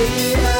yeah.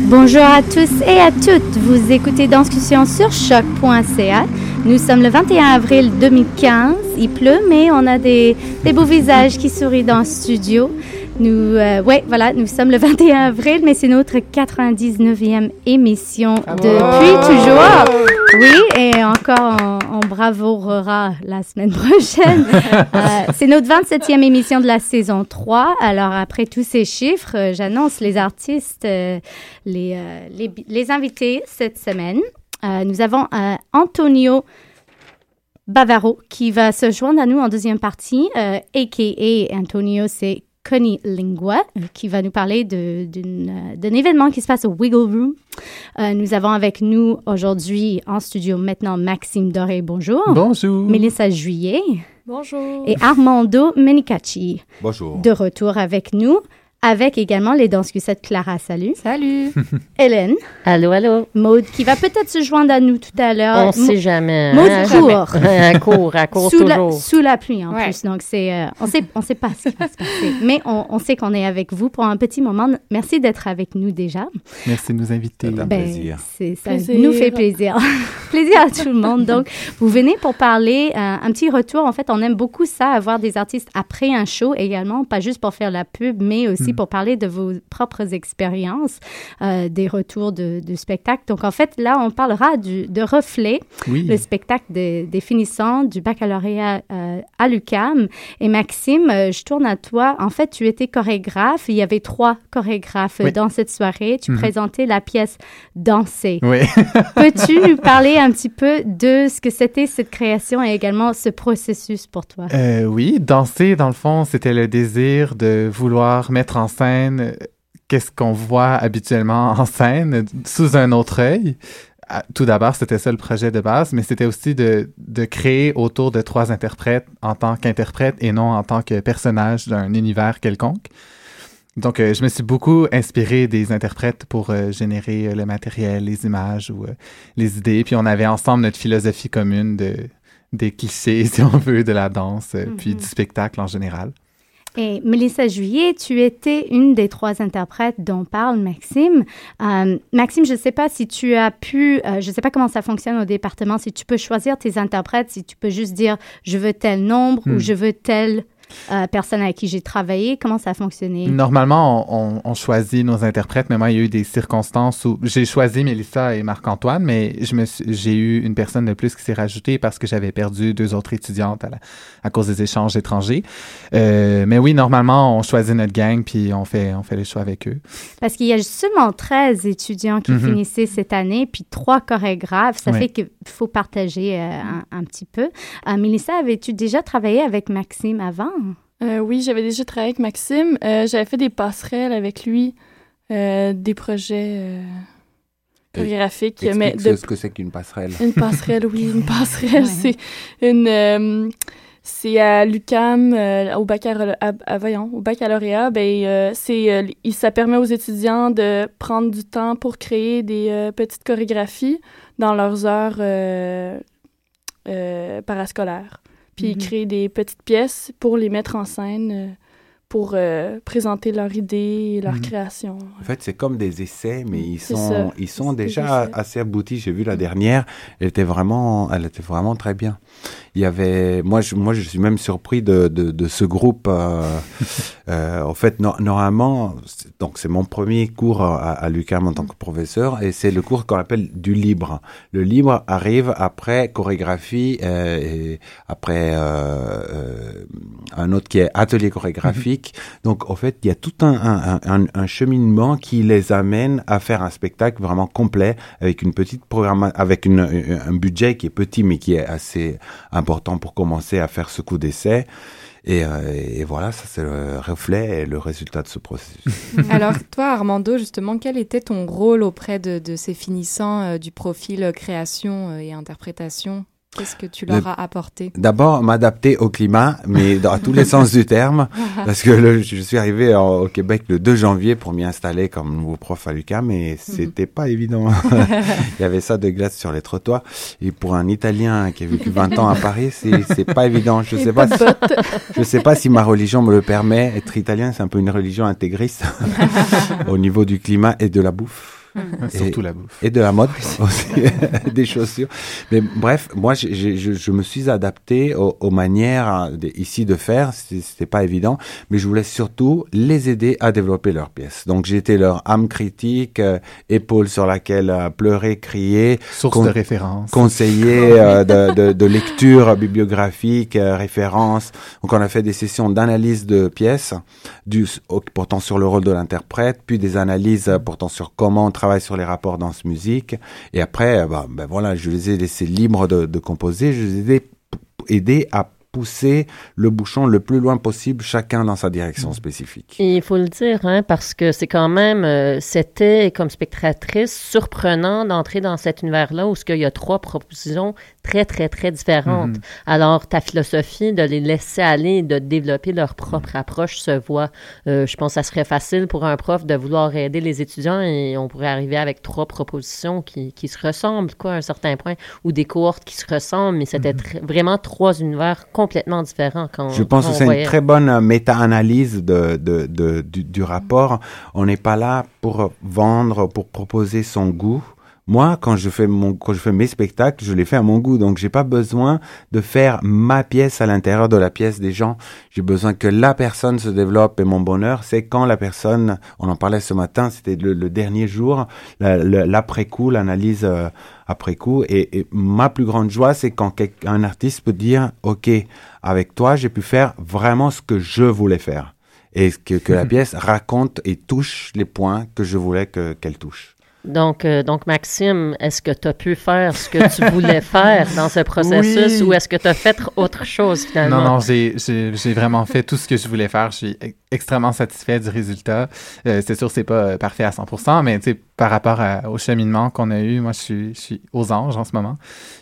Bonjour à tous et à toutes. Vous écoutez Discussion sur choc.ca. Nous sommes le 21 avril 2015. Il pleut, mais on a des, des beaux visages qui sourient dans le studio. Nous, euh, ouais, voilà, nous sommes le 21 avril, mais c'est notre 99e émission depuis toujours. Oui, et encore on, on bravourera la semaine prochaine. Euh, c'est notre 27e émission de la saison 3. Alors après tous ces chiffres, euh, j'annonce les artistes, les, les, les, invités cette semaine. nous avons Antonio Bavaro qui va se joindre à nous en deuxième partie, a.k.a. Antonio, c'est Connie Lingua, euh, qui va nous parler euh, d'un événement qui se passe au Wiggle Room. Euh, nous avons avec nous aujourd'hui en studio maintenant Maxime Doré, bonjour. Bonjour. Mélissa Juillet. Bonjour. Et Armando Menicacci. Bonjour. De retour avec nous avec également les danses Clara. Salut. Salut. Hélène. Allô, allô. Maude, qui va peut-être se joindre à nous tout à l'heure. On ne sait jamais. Maude hein, court. Elle court, elle court sous toujours. La, sous la pluie, en plus. Donc, c'est, euh, on sait, on sait pas ce qui va se passer. Mais on, on sait qu'on est avec vous pour un petit moment. Merci d'être avec nous déjà. Merci de nous inviter. Ben, plaisir. ça nous fait plaisir. plaisir à tout le monde. Donc, vous venez pour parler euh, un petit retour. En fait, on aime beaucoup ça, avoir des artistes après un show également, pas juste pour faire la pub, mais aussi pour parler de vos propres expériences, euh, des retours de, spectacle. Donc, en fait, là, on parlera du, de Reflet, le spectacle des, finissants du baccalauréat euh, à l'UCAM. Et Maxime, euh, je tourne à toi. En fait, tu étais chorégraphe. Il y avait trois chorégraphes dans cette soirée. Tu mhm. présentais la pièce Danser. Oui. Peux-tu nous parler un petit peu de ce que c'était cette création et également ce processus pour toi? oui, danser, dans le fond, c'était le désir de vouloir mettre en scène qu'est-ce qu'on voit habituellement en scène sous un autre œil. Ah, tout d'abord, c'était ça le projet de base, mais c'était aussi de, de, créer autour de trois interprètes en tant qu'interprète et non en tant que personnage d'un univers quelconque. Donc, euh, je me suis beaucoup inspiré des interprètes pour euh, générer euh, le matériel, les images ou euh, les idées. Puis, on avait ensemble notre philosophie commune de, des clichés, si on veut, de la danse, euh, puis Mhm. du spectacle en général. Et Mélissa Juillet, tu étais une des trois interprètes dont parle Maxime. Euh, Maxime, je ne sais pas si tu as pu, euh, je ne sais pas comment ça fonctionne au département, si tu peux choisir tes interprètes, si tu peux juste dire je veux tel nombre ou Hmm. je veux telle euh, personne avec qui j'ai travaillé. Comment ça a fonctionné? Normalement, on, on- on choisit nos interprètes, mais moi, il y a eu des circonstances où j'ai choisi Mélissa et Marc-Antoine, mais je me suis- j'ai eu une personne de plus qui s'est rajoutée parce que j'avais perdu deux autres étudiantes à, la- à cause des échanges étrangers. Euh, mais oui, normalement, on choisit notre gang puis on fait, on fait les choix avec eux. Parce qu'il y a seulement 13 étudiants qui Mhm. finissaient cette année, puis trois chorégraphes. Ça fait qu'il faut partager euh, un, un petit peu. Euh, Mélissa, avais-tu déjà travaillé avec Maxime avant? Euh, oui, j'avais déjà travaillé avec Maxime. Euh, j'avais fait des passerelles avec lui, euh, des projets euh, chorégraphiques. Mais de- ce que c'est qu'une passerelle. Une passerelle, oui, une passerelle, Ouais. c'est une... euh, c'est à l'UCAM, euh, au, baccalauréat, à- à- voyons, au baccalauréat, ben, euh, c'est, euh, ça permet aux étudiants de prendre du temps pour créer des euh, petites chorégraphies dans leurs heures euh, euh, parascolaires. Puis Mhm. créer des petites pièces pour les mettre en scène, euh, pour euh, présenter leurs idées et leurs Mhm. créations. En fait, c'est comme des essais, mais ils sont, ça. ils sont déjà assez aboutis. J'ai vu la dernière, elle était vraiment, elle était vraiment très bien. Il y avait, moi, je, moi, je suis même surpris de, de, de ce groupe. Euh, euh, en fait, no- normalement, c'est- donc c'est mon premier cours à, à l'UQAM en tant que professeur, et c'est le cours qu'on appelle du libre. Le libre arrive après chorégraphie, et après un autre qui est atelier Donc, en fait, il y a tout un, cheminement qui les amène à faire un spectacle vraiment complet avec une petite programme, avec un budget qui est petit mais qui est assez important pour commencer à faire ce coup d'essai. Et, euh, voilà, ça c'est le reflet et le résultat de ce processus. Alors, toi, Armando, justement, quel était ton rôle auprès de, ces finissants euh, du profil création euh, et interprétation? Qu'est-ce que tu leur Le- as apporté? D'abord, m'adapter au climat, mais dans tous les sens du terme, parce que le- je suis arrivé en- au Québec le 2 janvier pour m'y installer comme nouveau prof à l'UQAM, mais c'était pas évident. Il y avait ça de glace sur les trottoirs, et pour un Italien qui a vécu 20 ans à Paris, c'est pas évident. Je Et sais pas bottes. je sais pas si ma religion me le permet. Être italien, c'est un peu une religion intégriste au niveau du climat et de la bouffe. Surtout la bouffe. Et de la mode aussi, des chaussures. Mais bref, moi, je, je me suis adapté aux, aux manières hein, de- ici de faire. C'était pas évident, mais je voulais surtout les aider à développer leurs pièces. Donc, j'étais leur âme critique, euh, épaule sur laquelle euh, pleurer, crier, Source de référence. conseiller euh, de, de, de lecture bibliographique, euh, références. Donc, on a fait des sessions d'analyse de pièces, du, portant sur le rôle de l'interprète, puis des analyses portant sur comment on travaille sur les rapports danse-musique. Et après, euh, bah, ben voilà, je les ai laissés libres de, de composer. Je les ai aidés, aidés à pousser le bouchon le plus loin possible, chacun dans sa direction spécifique. Et il faut le dire, hein, parce que c'est quand même, euh, c'était comme spectatrice surprenant d'entrer dans cet univers-là où ce qu'il y a trois propositions très, très, très différentes. Mhm. Alors, ta philosophie de les laisser aller, de développer leur propre approche se voit. Euh, je pense que ça serait facile pour un prof de vouloir aider les étudiants et on pourrait arriver avec trois propositions qui, qui se ressemblent, quoi, à un certain point, ou des cohortes qui se ressemblent, mais c'était tr- vraiment trois univers complètement différents quand Je pense quand que c'est une très bonne euh, méta-analyse de, de, de- du, du rapport. On n'est pas là pour vendre, pour proposer son goût. Moi, quand je fais mon, quand je fais mes spectacles, je les fais à mon goût. Donc, j'ai pas besoin de faire ma pièce à l'intérieur de la pièce des gens. J'ai besoin que la personne se développe et mon bonheur, c'est quand la personne, on en parlait ce matin, c'était le, le dernier jour, la- l'après-coup, l'analyse euh, après coup. Et, et ma plus grande joie, c'est quand un artiste peut dire, OK, avec toi, j'ai pu faire vraiment ce que je voulais faire. Et que, que la pièce raconte et touche les points que je voulais que- qu'elle touche. Donc, euh, donc Maxime, est-ce que tu as pu faire ce que tu voulais faire dans ce processus Oui. ou est-ce que tu as fait autre chose finalement? Non, non, j'ai j'ai- j'ai vraiment fait tout ce que je voulais faire. Je suis e- extrêmement satisfait du résultat. Euh, c'est sûr, c'est pas euh, parfait à 100%, mais tu sais, par rapport au cheminement qu'on a eu. Moi, je suis, je suis, aux anges en ce moment.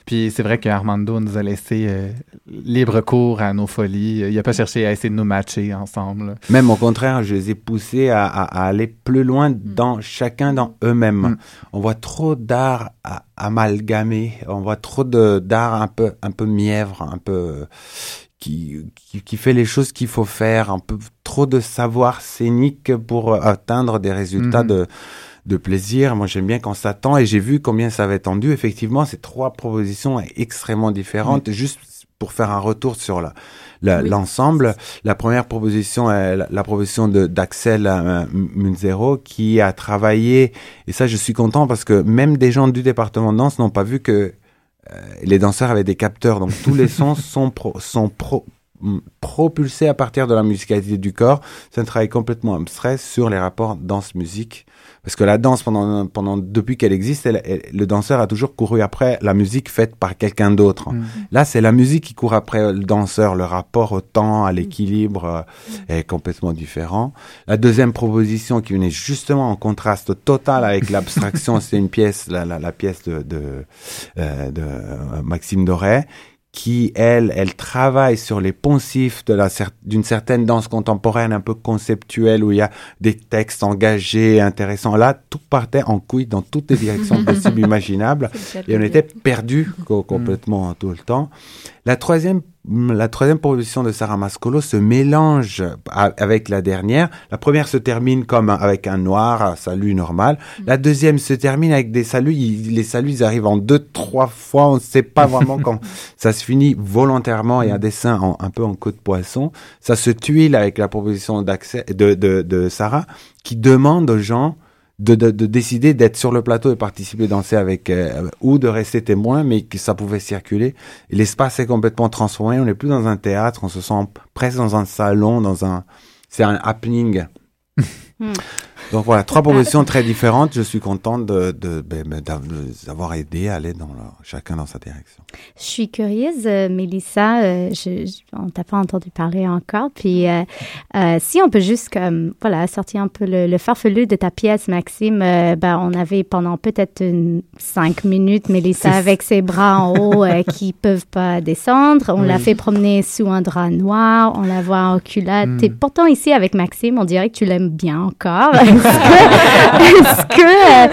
Puis c'est vrai qu'Armando nous a laissé euh, libre cours à nos folies. Il n'a pas cherché à essayer de nous matcher ensemble. Même au contraire, je les ai poussés à, à, aller plus loin mm. dans chacun dans eux-mêmes. Mm. On voit trop d'art amalgamé. On voit trop d'art un peu, un peu mièvre, un peu qui, qui, fait les choses qu'il faut faire, un peu trop de savoir scénique pour atteindre des résultats mm-hmm. de de plaisir. Moi, j'aime bien quand ça tend et j'ai vu combien ça avait tendu. Effectivement, ces trois propositions extrêmement différentes. Juste pour faire un retour sur la, l'ensemble. La première proposition est la, proposition d'Axel euh, Munzero qui a travaillé et ça je suis content parce que même des gens du département de danse n'ont pas vu que euh, les danseurs avaient des capteurs donc tous les sons sont pro, sont pro, propulsés à partir de la musicalité du corps. C'est un travail complètement abstrait sur les rapports danse-musique parce que la danse, pendant, pendant depuis qu'elle existe, le danseur a toujours couru après la musique faite par quelqu'un d'autre. Mm. Là, c'est la musique qui court après le danseur. Le rapport au temps, à l'équilibre euh, est complètement différent. La deuxième proposition qui venait justement en contraste total avec l'abstraction, c'est une pièce, la, la, la pièce de, de, euh, de Maxime Doré, qui, elle, elle travaille sur les poncifs de la d'une certaine danse contemporaine un peu conceptuelle où il y a des textes engagés, intéressants. Là, tout partait en couille dans toutes les directions possibles imaginables et on était perdu complètement tout le temps. La troisième la troisième proposition de Sarah Mascolo se mélange avec la dernière. La première se termine comme avec un noir, un salut normal. Mm. La deuxième se termine avec des saluts. les saluts, ils arrivent en deux, trois fois. On ne sait pas vraiment quand ça se finit volontairement et un mm. dessin un peu en queue de poisson. Ça se tuile avec la proposition d'accès de, de, de Sarah qui demande aux gens de, de, de décider d'être sur le plateau et participer danser avec euh, ou de rester témoin mais que ça pouvait circuler. L'espace est complètement transformé. On n'est plus dans un théâtre. On se sent presque dans un salon dans un c'est un happening. Hmm. Donc voilà, trois propositions très différentes. Je suis contente de, de, ben, ben, d'avoir aidé à aller dans chacun dans sa direction. Je suis curieuse, euh, Mélissa, euh, je, on t'a pas entendu parler encore. Puis euh, euh, si on peut juste comme voilà sortir un peu le, farfelu de ta pièce, Maxime. ben on avait pendant peut-être cinq minutes Mélissa avec ses bras en haut qui peuvent pas descendre. On l'a fait promener sous un drap noir. On la voit en culotte. Hmm. Et pourtant ici avec Maxime, on dirait que tu l'aimes bien encore. est-ce que euh,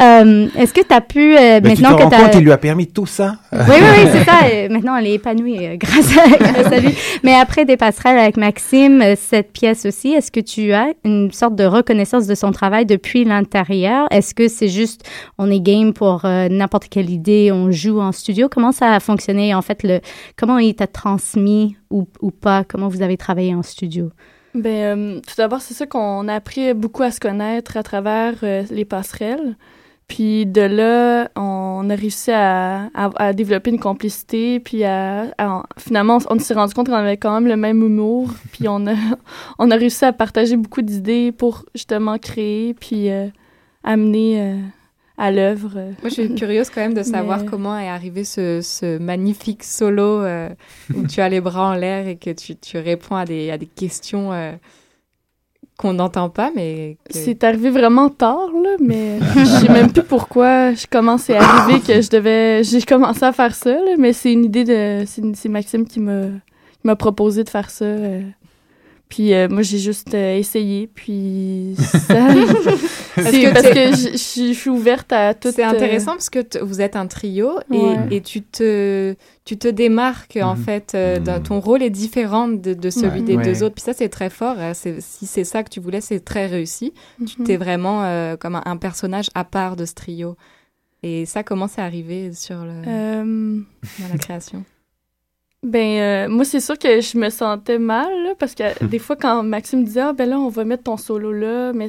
euh, est-ce que tu as pu euh, maintenant tu que compte, il lui a permis tout ça. Oui oui, oui c'est ça. maintenant elle est épanouie grâce, à, grâce à lui. Mais après des passerelles avec Maxime, cette pièce aussi, est-ce que tu as une sorte de reconnaissance de son travail depuis l'intérieur? Est-ce que c'est juste on est game pour n'importe quelle idée, on joue en studio? Comment ça a fonctionné en fait le comment il t'a transmis ou, ou pas? Comment vous avez travaillé en studio? Ben, euh, tout d'abord, c'est ça qu'on a appris beaucoup à se connaître à travers euh, les passerelles. Puis de là, on a réussi à, à, développer une complicité. Puis à, finalement, on, s'est rendu compte qu'on avait quand même le même humour. puis on a, on a réussi à partager beaucoup d'idées pour justement créer puis euh, amener à l'œuvre. Moi, je suis curieuse quand même de savoir comment est arrivé ce, ce magnifique solo euh, où tu as les bras en l'air et que tu, tu réponds à des, à des questions euh, qu'on n'entend pas, mais... C'est arrivé vraiment tard, là, mais je sais même plus pourquoi je commence à arriver que je devais... J'ai commencé à faire ça, là, mais c'est une idée de... C'est Maxime qui m'a proposé de faire ça. Euh, puis euh, moi, j'ai juste euh, essayé, puis ça... c'est parce que je, suis ouverte à tout. C'est intéressant parce que vous êtes un trio et, et, tu te tu te démarques en mhm. fait. Euh, ton rôle est différent de, de celui des deux autres. Puis ça, c'est très fort. Hein. si c'est ça que tu voulais, c'est très réussi. Tu mhm. t'es vraiment comme un, personnage à part de ce trio. Et ça, comment c'est arrivé sur le, dans la création? Ben, euh, moi, c'est sûr que je me sentais mal, parce que des fois, quand Maxime disait, ah, ben là, on va mettre ton solo là, mais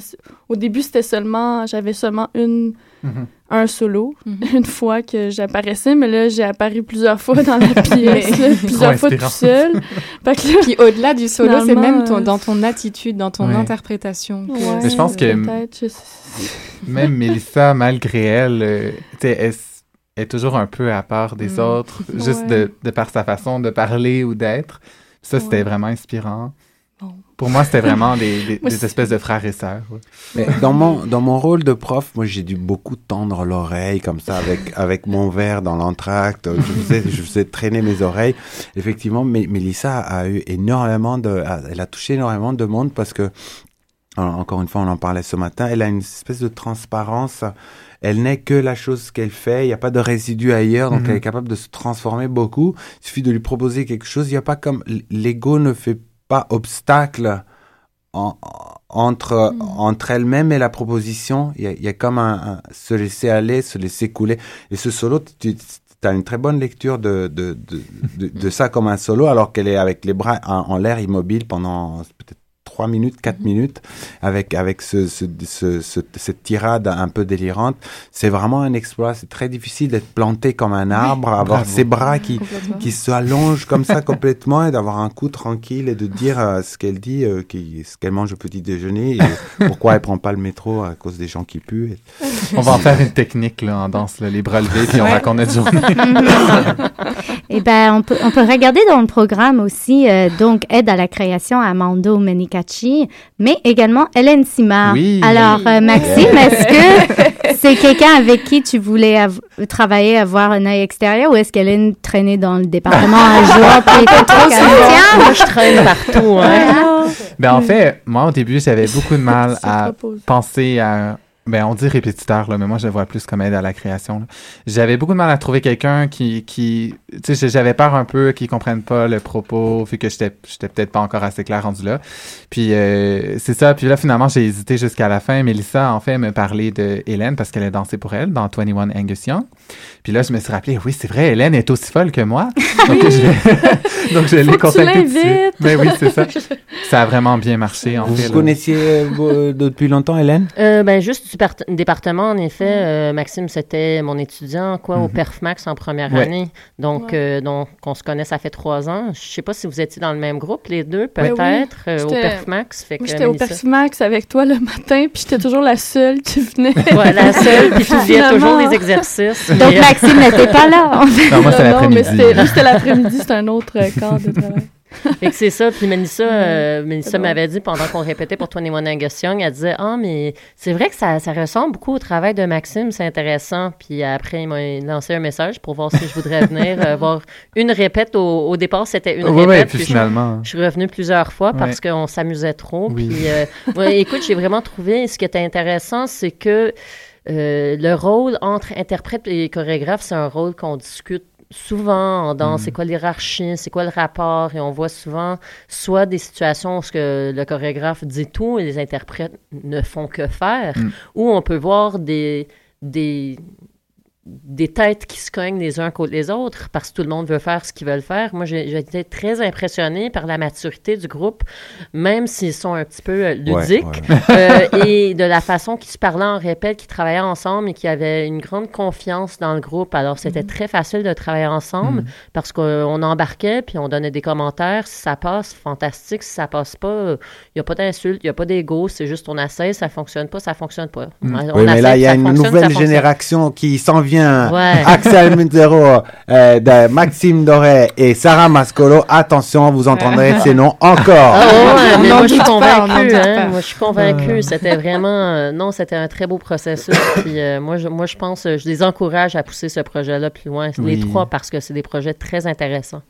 au début, c'était seulement, j'avais seulement une, mm-hmm. un solo, mm-hmm. une fois que j'apparaissais, mais là, j'ai apparu plusieurs fois dans la pièce, plusieurs fois tout seul. Puis au-delà du solo, c'est même ton, dans ton attitude, dans ton interprétation. je pense que même Mélissa, malgré elle, euh, elle est toujours un peu à part des mm. autres, juste de, de, par sa façon de parler ou d'être. Ça, c'était vraiment inspirant. Bon. pour moi, c'était vraiment des, des, espèces de frères et sœurs. Mais dans mon dans mon rôle de prof, moi, j'ai dû beaucoup tendre l'oreille comme ça avec avec mon verre dans l'entracte. Je faisais je faisais traîner mes oreilles. Effectivement, mais Mélissa a eu énormément de, elle a touché énormément de monde parce que encore une fois, on en parlait ce matin. Elle a une espèce de transparence elle n'est que la chose qu'elle fait, il n'y a pas de résidus ailleurs, donc mhm. elle est capable de se transformer beaucoup. Il suffit de lui proposer quelque chose, il n'y a pas comme l'ego ne fait pas obstacle entre mhm. entre elle-même et la proposition. Il y a, comme un, se laisser aller, se laisser couler. Et ce solo, tu as une très bonne lecture de, de, de, de, ça comme un solo, alors qu'elle est avec les bras en l'air immobile pendant peut-être 3 minutes, 4 minutes avec, avec ce, ce, ce, cette tirade un peu délirante. C'est vraiment un exploit. C'est très difficile d'être planté comme un arbre, avoir ses bras qui, qui s'allongent comme ça complètement et d'avoir un coup tranquille et de dire euh, ce qu'elle dit, euh, qui, ce qu'elle mange au petit déjeuner et pourquoi elle prend pas le métro à cause des gens qui puent. On va en faire une technique là, en danse, les bras levés, puis on va qu'on notre journée. et eh ben, on peut, on peut regarder dans le programme aussi, euh, donc, aide à la création à Mando Menica mais également Hélène Simard. Alors, euh, Maxime, est-ce que c'est quelqu'un avec qui tu voulais travailler, avoir un œil extérieur, ou est-ce qu'Hélène traînait dans le département un jour, puis était trop Moi, je traîne partout. Hein. Ben, en fait, moi, au début, j'avais beaucoup de mal à penser à ben, on dit répétiteur, là, mais moi, je le vois plus comme aide à la création. J'avais beaucoup de mal à trouver quelqu'un qui, qui, tu sais, j'avais peur un peu qu'ils comprennent pas le propos, vu que j'étais, j'étais peut-être pas encore assez clair rendu là. Puis, euh, c'est ça. Puis là, finalement, j'ai hésité jusqu'à la fin. Mélissa, en fait, me parlait de Hélène parce qu'elle a dansé pour elle dans 21 Angus Young. Puis là, je me suis rappelé, oui, c'est vrai, Hélène est aussi folle que moi. Donc, je, donc, je l'ai contactée. Mais ben oui, c'est ça. Ça a vraiment bien marché, en vous fait. Vous connaissiez euh, depuis longtemps, Hélène? Euh, ben, juste département, en effet, mm. euh, Maxime, c'était mon étudiant quoi, au mm-hmm. PerfMax en première année. Donc, euh, donc, on se connaît, ça fait trois ans. Je sais pas si vous étiez dans le même groupe, les deux, peut-être, euh, au PerfMax. j'étais au PerfMax avec toi le matin, puis j'étais toujours la seule qui venait. ouais, la seule, puis tu faisais toujours les exercices. Donc, Maxime n'était pas là. non, moi, c'était l'après-midi. c'était l'après-midi, c'était un autre cadre de travail. Et c'est ça. Puis Melissa, euh, m'avait dit pendant qu'on répétait pour 21 Angus Young, elle disait Ah, mais c'est vrai que ça, ça, ressemble beaucoup au travail de Maxime, c'est intéressant. Puis après, il m'a lancé un message pour voir si je voudrais venir euh, voir une répète. Au, départ, c'était une répète. puis, finalement. Je, suis revenue plusieurs fois parce qu'on s'amusait trop. Puis euh, écoute, j'ai vraiment trouvé ce qui était intéressant, c'est que le rôle entre interprète et chorégraphe, c'est un rôle qu'on discute souvent en danse, c'est mm. quoi l'hierarchie, c'est quoi le rapport, et on voit souvent soit des situations où ce que le chorégraphe dit tout et les interprètes ne font que faire, mm. ou on peut voir des, des, des têtes qui se cognent les uns contre les autres parce que tout le monde veut faire ce qu'ils veulent faire. Moi, j'ai été très impressionnée par la maturité du groupe, même s'ils sont un petit peu euh, ludiques, euh, et de la façon qu'ils se parlaient en répète, qu'ils travaillaient ensemble et qui avaient une grande confiance dans le groupe. Alors, c'était mm. très facile de travailler ensemble mm. parce qu'on embarquait puis on donnait des commentaires. Si ça passe, fantastique. Si ça passe pas, il n'y a pas d'insulte, il n'y a pas d'ego. C'est juste on essaie, ça fonctionne pas, ça fonctionne pas. Mm. oui, mais là, il y a une nouvelle génération qui s'en vient Axel Munzero, euh, de Maxime Doré et Sarah Mascolo. Attention, vous entendrez ces noms encore. Ah moi, je suis convaincue. Hein. moi, je suis convaincue. C'était vraiment, euh, non, c'était un très beau processus. Puis, euh, moi, je, moi, je pense, je les encourage à pousser ce projet-là plus loin. Les trois, parce que c'est des projets très intéressants.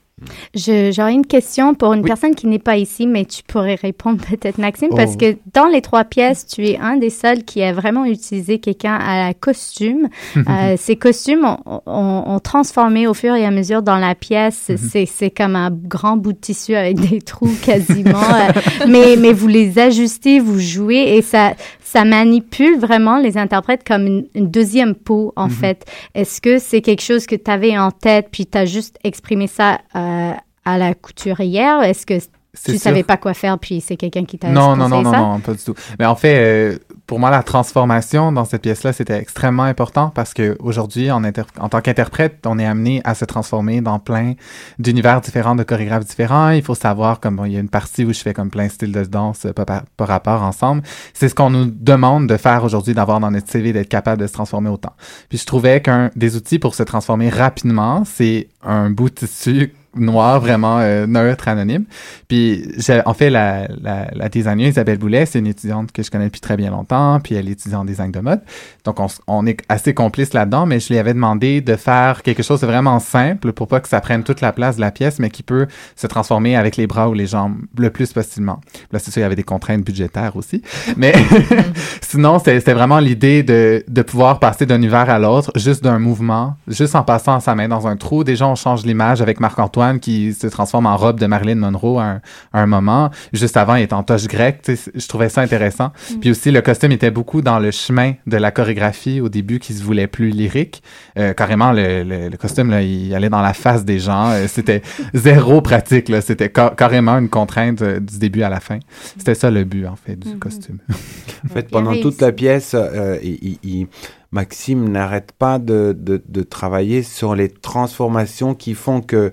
J'aurais une question pour une personne qui n'est pas ici, mais tu pourrais répondre peut-être, Maxime, parce oh. que dans les trois pièces, tu es un des seuls qui a vraiment utilisé quelqu'un à la costume. euh, ces costumes ont, ont, transformé au fur et à mesure dans la pièce. Mhm. C'est comme un grand bout de tissu avec des trous quasiment. Euh, mais, mais vous les ajustez, vous jouez et ça, ça manipule vraiment les interprètes comme une, deuxième peau, en mhm. fait. Est-ce que c'est quelque chose que tu avais en tête, puis tu as juste exprimé ça euh, à la couturière? Est-ce que tu ne savais pas quoi faire, puis c'est quelqu'un qui t'a non, non, non, non, non, pas du tout. Mais en fait, euh, pour moi, la transformation dans cette pièce-là, c'était extrêmement important parce que aujourd'hui, en, en tant qu'interprète, on est amené à se transformer dans plein d'univers différents, de chorégraphes différents. Il faut savoir, comme il y a une partie où je fais comme plein style de danse euh, par, par rapport ensemble. C'est ce qu'on nous demande de faire aujourd'hui, d'avoir dans notre CV, d'être capable de se transformer autant. Puis je trouvais qu'un des outils pour se transformer rapidement, c'est un bout de tissu noir, vraiment euh, neutre, anonyme. Puis, en fait, la, la, la designer Isabelle Boulet, c'est une étudiante que je connais depuis très bien longtemps, puis elle étudie en design de mode. Donc, on, on est assez complices là-dedans, mais je lui avais demandé de faire quelque chose de vraiment simple pour pas que ça prenne toute la place de la pièce, mais qui peut se transformer avec les bras ou les jambes le plus facilement. Là, c'est sûr, il y avait des contraintes budgétaires aussi, mais sinon, c'était vraiment l'idée de, de pouvoir passer d'un univers à l'autre juste d'un mouvement, juste en passant sa main dans un trou. Déjà, on change l'image avec Marc-Antoine qui se transforme en robe de Marilyn Monroe à un, moment. Juste avant, il est en toche grecque. Je trouvais ça intéressant. Mm. Puis aussi, le costume était beaucoup dans le chemin de la chorégraphie au début qui se voulait plus lyrique. Euh, carrément, le, le, costume, là, il allait dans la face des gens. Euh, c'était zéro pratique. C'était carrément une contrainte euh, du début à la fin. C'était ça le but, en fait, du mm-hmm. costume. en fait, pendant toute la pièce, il Maxime n'arrête pas de, de, travailler sur les transformations qui font que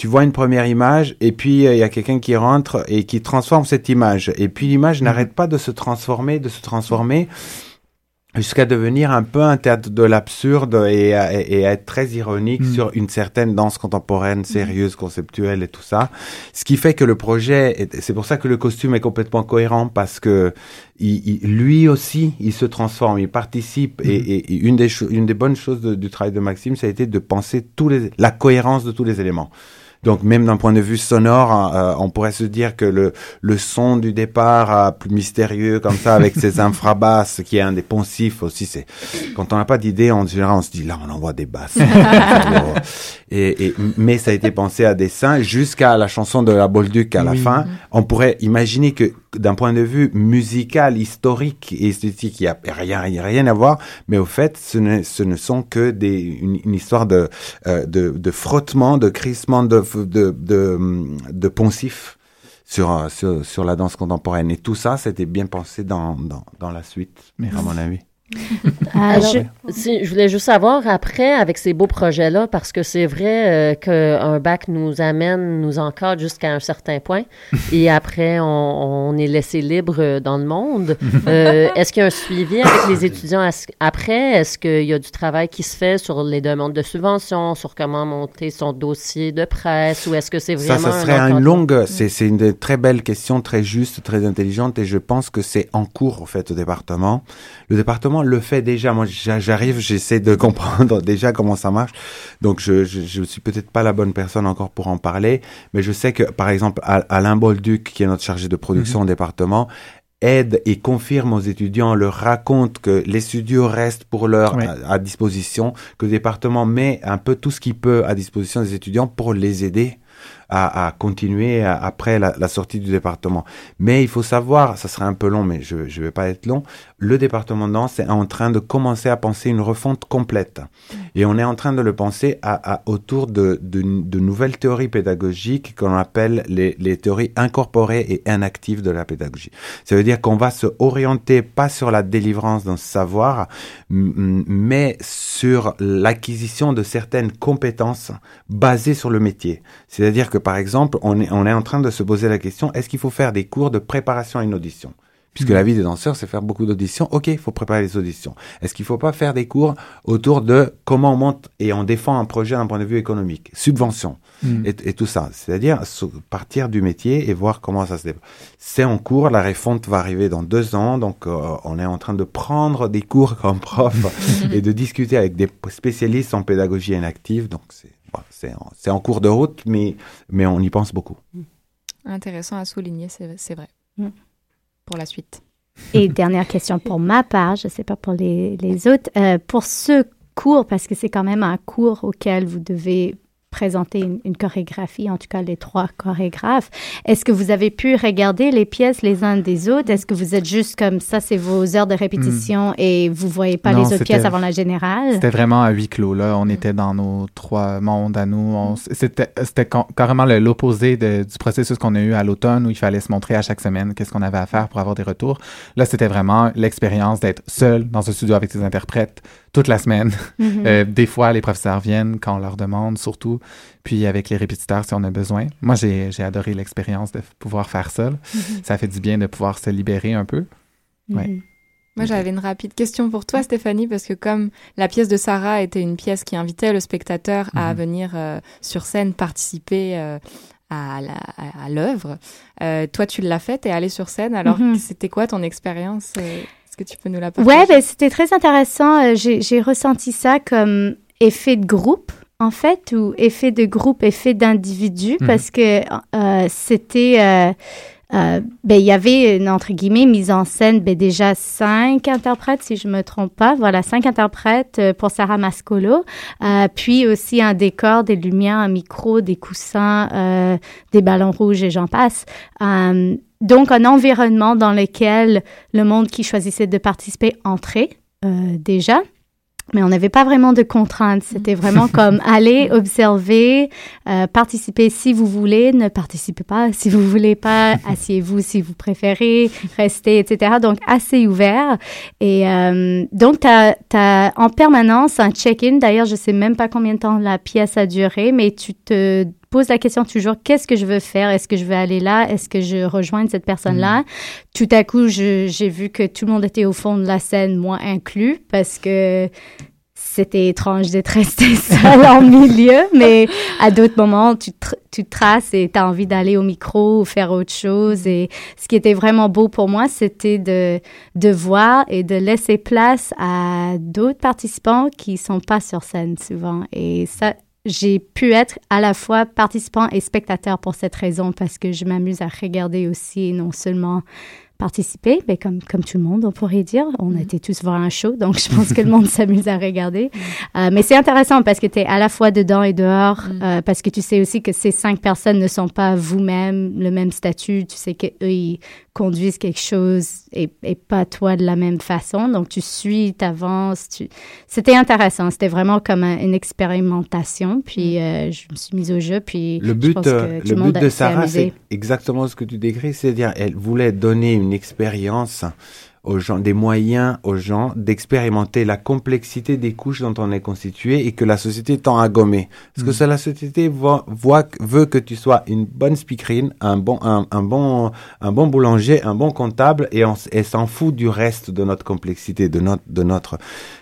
tu vois une première image et puis euh, il y a quelqu'un qui rentre et qui transforme cette image. Et puis l'image n'arrête pas de se transformer, de se transformer jusqu'à devenir un peu un théâtre de l'absurde et, et, être très ironique mm. sur une certaine danse contemporaine, sérieuse, conceptuelle et tout ça. Ce qui fait que le projet, c'est pour ça que le costume est complètement cohérent parce que il, lui aussi, il se transforme, il participe et, mm. et, une des une des bonnes choses du travail de Maxime, ça a été de penser tous les, la cohérence de tous les éléments. Donc même d'un point de vue sonore, hein, euh, on pourrait se dire que le, le son du départ euh, plus mystérieux comme ça avec ses infrabasses qui est un des poncifs aussi, c'est quand on n'a pas d'idée en général on se dit là on envoie des basses. et, et, mais ça a été pensé à dessin jusqu'à la chanson de la Bolduc à la fin. On pourrait imaginer que d'un point de vue musical, historique et esthétique, il n'y a rien, rien à voir. Mais au fait, ce ne, ce ne sont que des, une, histoire de, euh, de, de, frottement, de crissement, de, de, de, de poncif sur, sur, sur, la danse contemporaine. Et tout ça, c'était bien pensé dans, dans, dans la suite, à mon avis. Ah, je, je, voulais juste savoir après, avec ces beaux projets-là, parce que c'est vrai euh, qu'un bac nous amène, nous encadre jusqu'à un certain point, et après, on, est laissé libre dans le monde. Euh, est-ce qu'il y a un suivi avec les étudiants? Après? Est-ce qu'il y a du travail qui se fait sur les demandes de subventions, sur comment monter son dossier de presse, ou est-ce que c'est vraiment... Ça, ça serait une longue... C'est une très belle question, très juste, très intelligente, et je pense que c'est en cours, au fait, au département. Le département le fait déjà. Moi, j'arrive, j'essaie de comprendre déjà comment ça marche. Donc, je, je, suis peut-être pas la bonne personne encore pour en parler, mais je sais que, par exemple, Alain Bolduc, qui est notre chargé de production mhm. au département, aide et confirme aux étudiants, leur raconte que les studios restent pour leur à, disposition, que le département met un peu tout ce qu'il peut à disposition des étudiants pour les aider à, à continuer après la, sortie du département. Mais il faut savoir, ça serait un peu long, mais je ne vais pas être long, le département danse est en train de commencer à penser une refonte complète. Et on est en train de le penser à, à autour de, de, de, nouvelles théories pédagogiques qu'on appelle les, les, théories incorporées et inactives de la pédagogie. Ça veut dire qu'on va se orienter pas sur la délivrance d'un savoir, mais sur l'acquisition de certaines compétences basées sur le métier. C'est-à-dire que par exemple, on est, on est en train de se poser la question, est-ce qu'il faut faire des cours de préparation à une audition? Puisque la vie des danseurs, c'est faire beaucoup d'auditions. Ok, il faut préparer les auditions. Est-ce qu'il ne faut pas faire des cours autour de comment on monte et on défend un projet d'un point de vue économique, subvention hmm. et, tout ça. C'est-à-dire partir du métier et voir comment ça se développe. C'est en cours, la refonte va arriver dans deux ans, donc euh, on est en train de prendre des cours comme prof et de discuter avec des spécialistes en pédagogie inactive. Donc c'est c'est en, cours de route, mais, mais on y pense beaucoup. Intéressant à souligner, c'est vrai. Mm. Pour la suite. Et dernière question pour ma part, je ne sais pas pour les, les autres. Euh, pour ce cours, parce que c'est quand même un cours auquel vous devez présenter une, chorégraphie, en tout cas les trois chorégraphes. Est-ce que vous avez pu regarder les pièces les uns des autres? Est-ce que vous êtes juste comme ça, c'est vos heures de répétition hmm. et vous voyez pas les autres pièces avant la générale? C'était vraiment à huis clos, là. On était dans nos trois mondes à nous. C'était carrément l'opposé du processus qu'on a eu à l'automne où il fallait se montrer à chaque semaine qu'est-ce qu'on avait à faire pour avoir des retours. Là, c'était vraiment l'expérience d'être seul dans un studio avec des interprètes toute la semaine. Mm-hmm. Euh, des fois, les professeurs viennent quand on leur demande, surtout. Puis avec les répétiteurs, si on a besoin. Moi, j'ai adoré l'expérience de pouvoir faire ça. Mm-hmm. Ça fait du bien de pouvoir se libérer un peu. Mm-hmm. Moi, j'avais une rapide question pour toi, Stéphanie, parce que comme la pièce de Sarah était une pièce qui invitait le spectateur à venir euh, sur scène participer euh, à l'œuvre, euh, toi, tu l'as faite et allé sur scène. Alors, c'était quoi ton expérience que tu peux nous la partager Ouais, ben, c'était très intéressant. J'ai ressenti ça comme effet de groupe en fait, ou effet de groupe, effet d'individu, mhm. parce que c'était euh, ben, il y avait une, entre guillemets, mise en scène, ben, déjà cinq interprètes, si je me trompe pas. Voilà, cinq interprètes euh, pour Sarah Mascolo. Euh, puis aussi un décor, des lumières, un micro, des coussins, euh, des ballons rouges et j'en passe. donc, un environnement dans lequel le monde qui choisissait de participer entrait déjà mais on n'avait pas vraiment de contraintes. C'était vraiment comme aller observer, euh, participer si vous voulez, ne participez pas si vous voulez pas, asseyez-vous si vous préférez, restez, etc. Donc assez ouvert. Et euh, donc tu as, en permanence un check-in. D'ailleurs, je sais même pas combien de temps la pièce a duré, mais tu te poses la question toujours qu'est-ce que je veux faire? Est-ce que je veux aller là? Est-ce que je rejoins cette personne-là? Mm. Tout à coup, j'ai vu que tout le monde était au fond de la scène, moi inclus, parce que c'était étrange d'être resté seul en milieu, mais à d'autres moments, tu, tu traces et tu as envie d'aller au micro ou faire autre chose. Et ce qui était vraiment beau pour moi, c'était de, de voir et de laisser place à d'autres participants qui sont pas sur scène souvent. Et ça, j'ai pu être à la fois participant et spectateur pour cette raison, parce que je m'amuse à regarder aussi, non seulement participer, mais comme, comme tout le monde, on pourrait dire. On a été tous voir un show, donc je pense que le monde s'amuse à regarder. Euh, mais c'est intéressant parce que tu es à la fois dedans et dehors, mm. euh, parce que tu sais aussi que ces cinq personnes ne sont pas vous-même, le même statut. Tu sais qu'eux, ils conduisent quelque chose et, et, pas toi de la même façon. Donc, tu suis, tu avances. Tu... C'était intéressant. C'était vraiment comme une expérimentation. Puis, mm. euh, je me suis mise au jeu. Puis, le but, le, but de Sarah, c'est exactement ce que tu décris. C'est-à-dire, elle voulait donner une expérience aux gens, des moyens aux gens d'expérimenter la complexité des couches dont on est constitué et que la société tend à gommer. Parce que mm. la société voit, voit, veut que tu sois une bonne speakerine, un bon, un, un bon, un bon boulanger, un bon comptable et on s'en fout du reste de notre complexité, de notre, de notre.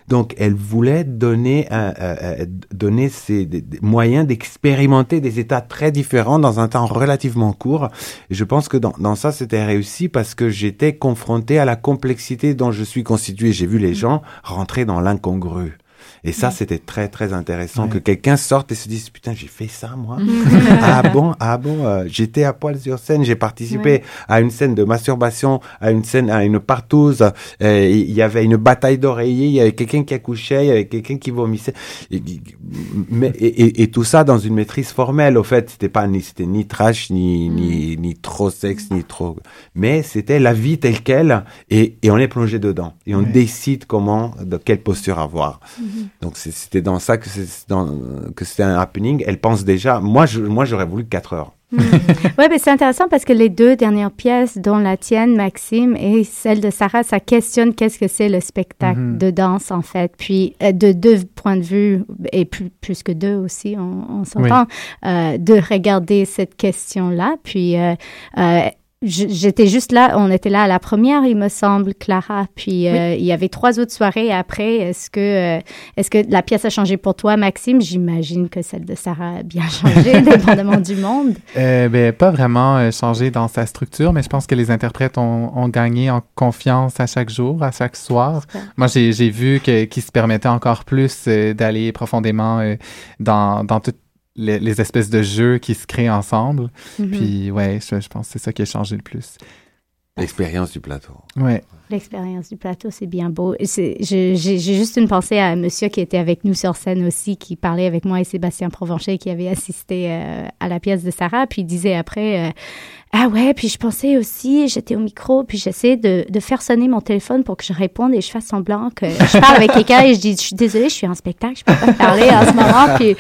Donc, elle voulait donner, euh, euh, donner ces des, moyens d'expérimenter des états très différents dans un temps relativement court. Et je pense que dans, dans ça, c'était réussi parce que j'étais confronté à la complexité dont je suis constitué. J'ai vu les mm. gens rentrer dans l'incongru. Et ça, c'était très, très intéressant que quelqu'un sorte et se dise, putain, j'ai fait ça, moi. ah bon, ah bon, euh, j'étais à poil sur scène, j'ai participé à une scène de masturbation, à une scène, à une partouze. Euh, il y avait une bataille d'oreiller, il y avait quelqu'un qui accouchait, il y avait quelqu'un qui vomissait. Et, mais, et, et, tout ça dans une maîtrise formelle, au fait. C'était pas ni, c'était ni trash, ni, ni, mm. ni trop sexe, ni trop, mais c'était la vie telle qu'elle et, et on est plongé dedans. Et on décide comment, de quelle posture avoir. Mm-hmm. Donc c'était dans ça que c'était un happening. Elle pense déjà. Moi, moi, j'aurais voulu 4 heures. Hmm. oui, mais c'est intéressant parce que les deux dernières pièces, dont la tienne, Maxime, et celle de Sarah, ça questionne qu'est-ce que c'est le spectacle mhm. de danse, en fait. Puis, euh, de deux points de vue, et plus, plus que deux aussi, on, s'entend, euh, de regarder cette question-là. Puis, euh, J'étais juste là, on était là à la première, il me semble, Clara. Puis euh, il y avait trois autres soirées après. Est-ce que, euh, est-ce que la pièce a changé pour toi, Maxime? J'imagine que celle de Sarah a bien changé, dépendamment du monde. Euh, ben, pas vraiment euh, changé dans sa structure, mais je pense que les interprètes ont, ont gagné en confiance à chaque jour, à chaque soir. Moi, j'ai vu qu'ils se permettaient encore plus d'aller profondément dans, dans toute les, espèces de jeux qui se créent ensemble. Mhm. Puis, ouais, je, pense que c'est ça qui a changé le plus. L'expérience du plateau. Ouais. L'expérience du plateau, c'est bien beau. J'ai juste une pensée à un monsieur qui était avec nous sur scène aussi, qui parlait avec moi et Sébastien Provencher, qui avait assisté euh, à la pièce de Sarah. Puis il disait après, euh, ah ouais, puis je pensais aussi, j'étais au micro, puis j'essayais de, de, faire sonner mon téléphone pour que je réponde et je fasse semblant que je parle avec quelqu'un et je dis, je suis désolée, je suis en spectacle, je peux pas parler en ce moment. Puis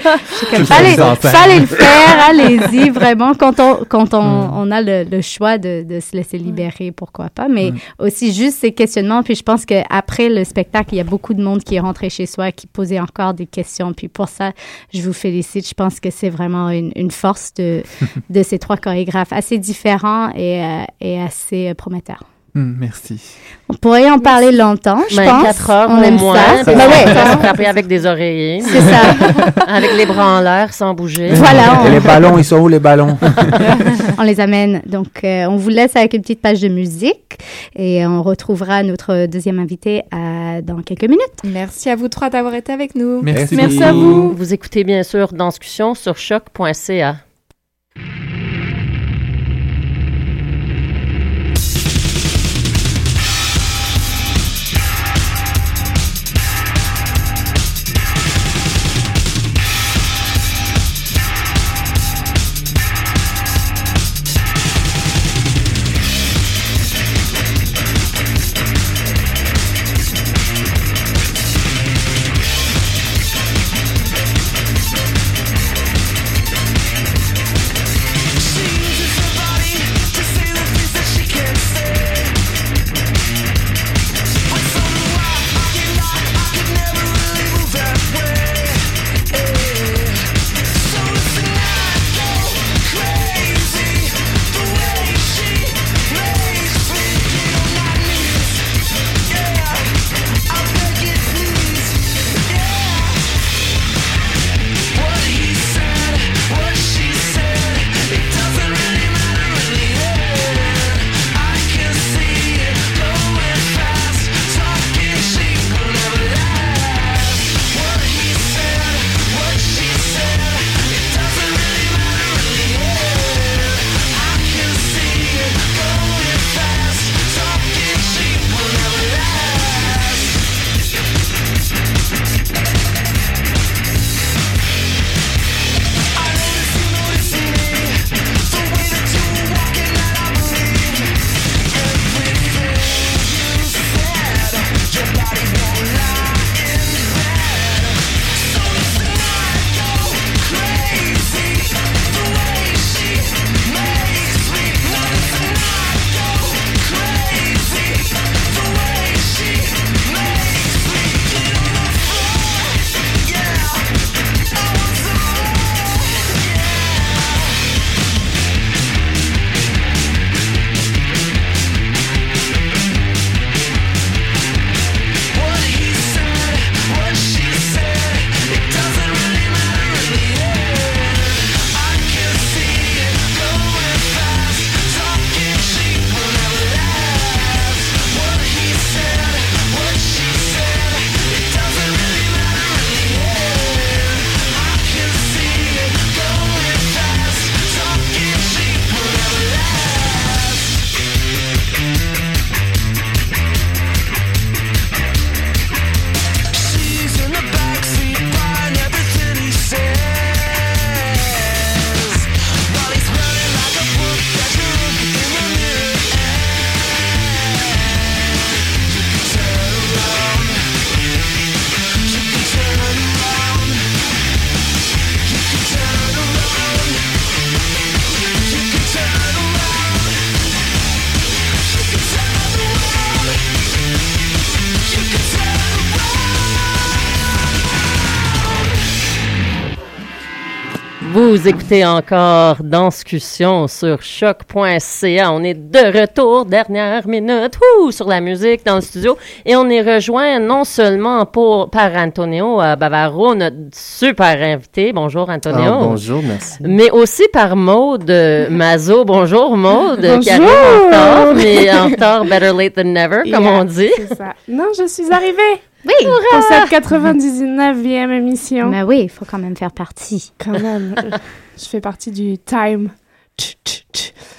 je fallait, fallait le faire, allez-y, vraiment, quand on, quand on, mm. on a le, le choix de, de, se laisser libérer, pourquoi pas. Mais mm. aussi juste ces questionnements, puis je pense qu'après le spectacle, il y a beaucoup de monde qui est rentré chez soi, qui posait encore des questions. Puis pour ça, je vous félicite. Je pense que c'est vraiment une, une force de, de ces trois chorégraphes assez différents différent et, euh, et assez prometteur. Mm, merci. On pourrait en parler longtemps, je Ben, pense. quatre heures On aime moins. ça. puis Ben on ouais, va ça- se frapper avec des oreillers. C'est ça. avec les bras en l'air sans bouger. Voilà, Et les ballons, ils sont où les ballons? On les amène. Donc, euh, on vous laisse avec une petite page de musique et on retrouvera notre deuxième invité à- dans quelques minutes. Merci à vous trois d'avoir été avec nous. Merci, Merci à vous. Vous écoutez bien sûr Danscussion sur choc.ca. écoutez encore Danscussion sur choc.ca. On est de retour, dernière minute, ouh, sur la musique dans le studio. Et on est rejoint non seulement pour, par Antonio euh, Bavaro, notre super invité. Bonjour, Antonio. Ah, bonjour, merci. Mais aussi par Maude euh, Mazo. Bonjour, Maude, qui arrive Bonjour. en retard, mais en retard, better late than never, comme Yeah, on dit. C'est ça. Non, je suis arrivée Oui, pour cette 99e émission. Mais oui, il faut quand même faire partie. Quand même, je fais partie du time.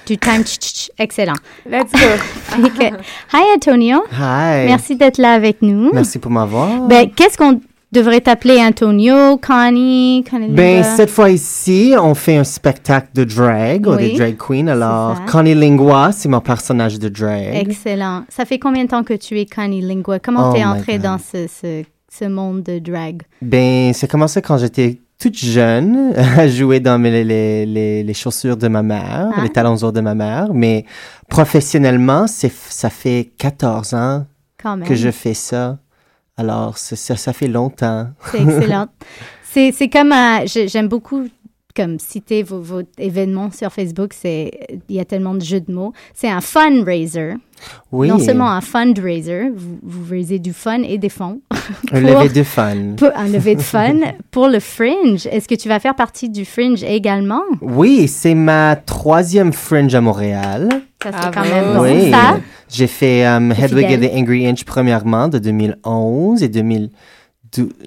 Du time. tch, tch, tch. Excellent. Let's go. Que- Hi Antonio. Hi. Merci d'être là avec nous. Merci pour m'avoir. Ben, qu'est-ce qu'on devrait t'appeler Antonio, Connie, Connie Ben, cette fois ici, on fait un spectacle de drag ou de drag queen. Alors, ça. Connie Lingua, c'est mon personnage de drag. Excellent. Ça fait combien de temps que tu es Connie Lingua? Comment Oh t'es entrée dans ce, ce, ce monde de drag? Ben, c'est commencé quand j'étais toute jeune à jouer dans les, les, les chaussures de ma mère, Ah. les talons hauts de ma mère. Mais professionnellement, c'est, ça fait 14 ans que je fais ça. Alors, ça, ça fait longtemps. C'est excellent. c'est, c'est comme, euh, j'ai- j'aime beaucoup comme citer vos, vos événements sur Facebook, c'est il y a tellement de jeux de mots. C'est un fundraiser. Oui. Non seulement un fundraiser, vous, vous raisez du fun et des fonds. Un lever de fun. pour- un lever de fun pour le Fringe. Est-ce que tu vas faire partie du Fringe également? Oui, c'est ma troisième fringe à Montréal. Ça, c'est Ah, quand bon. même bon, oui. ça. J'ai fait um, C'est Hedwig and fidèle. the Angry Inch premièrement de 2011 et 2012,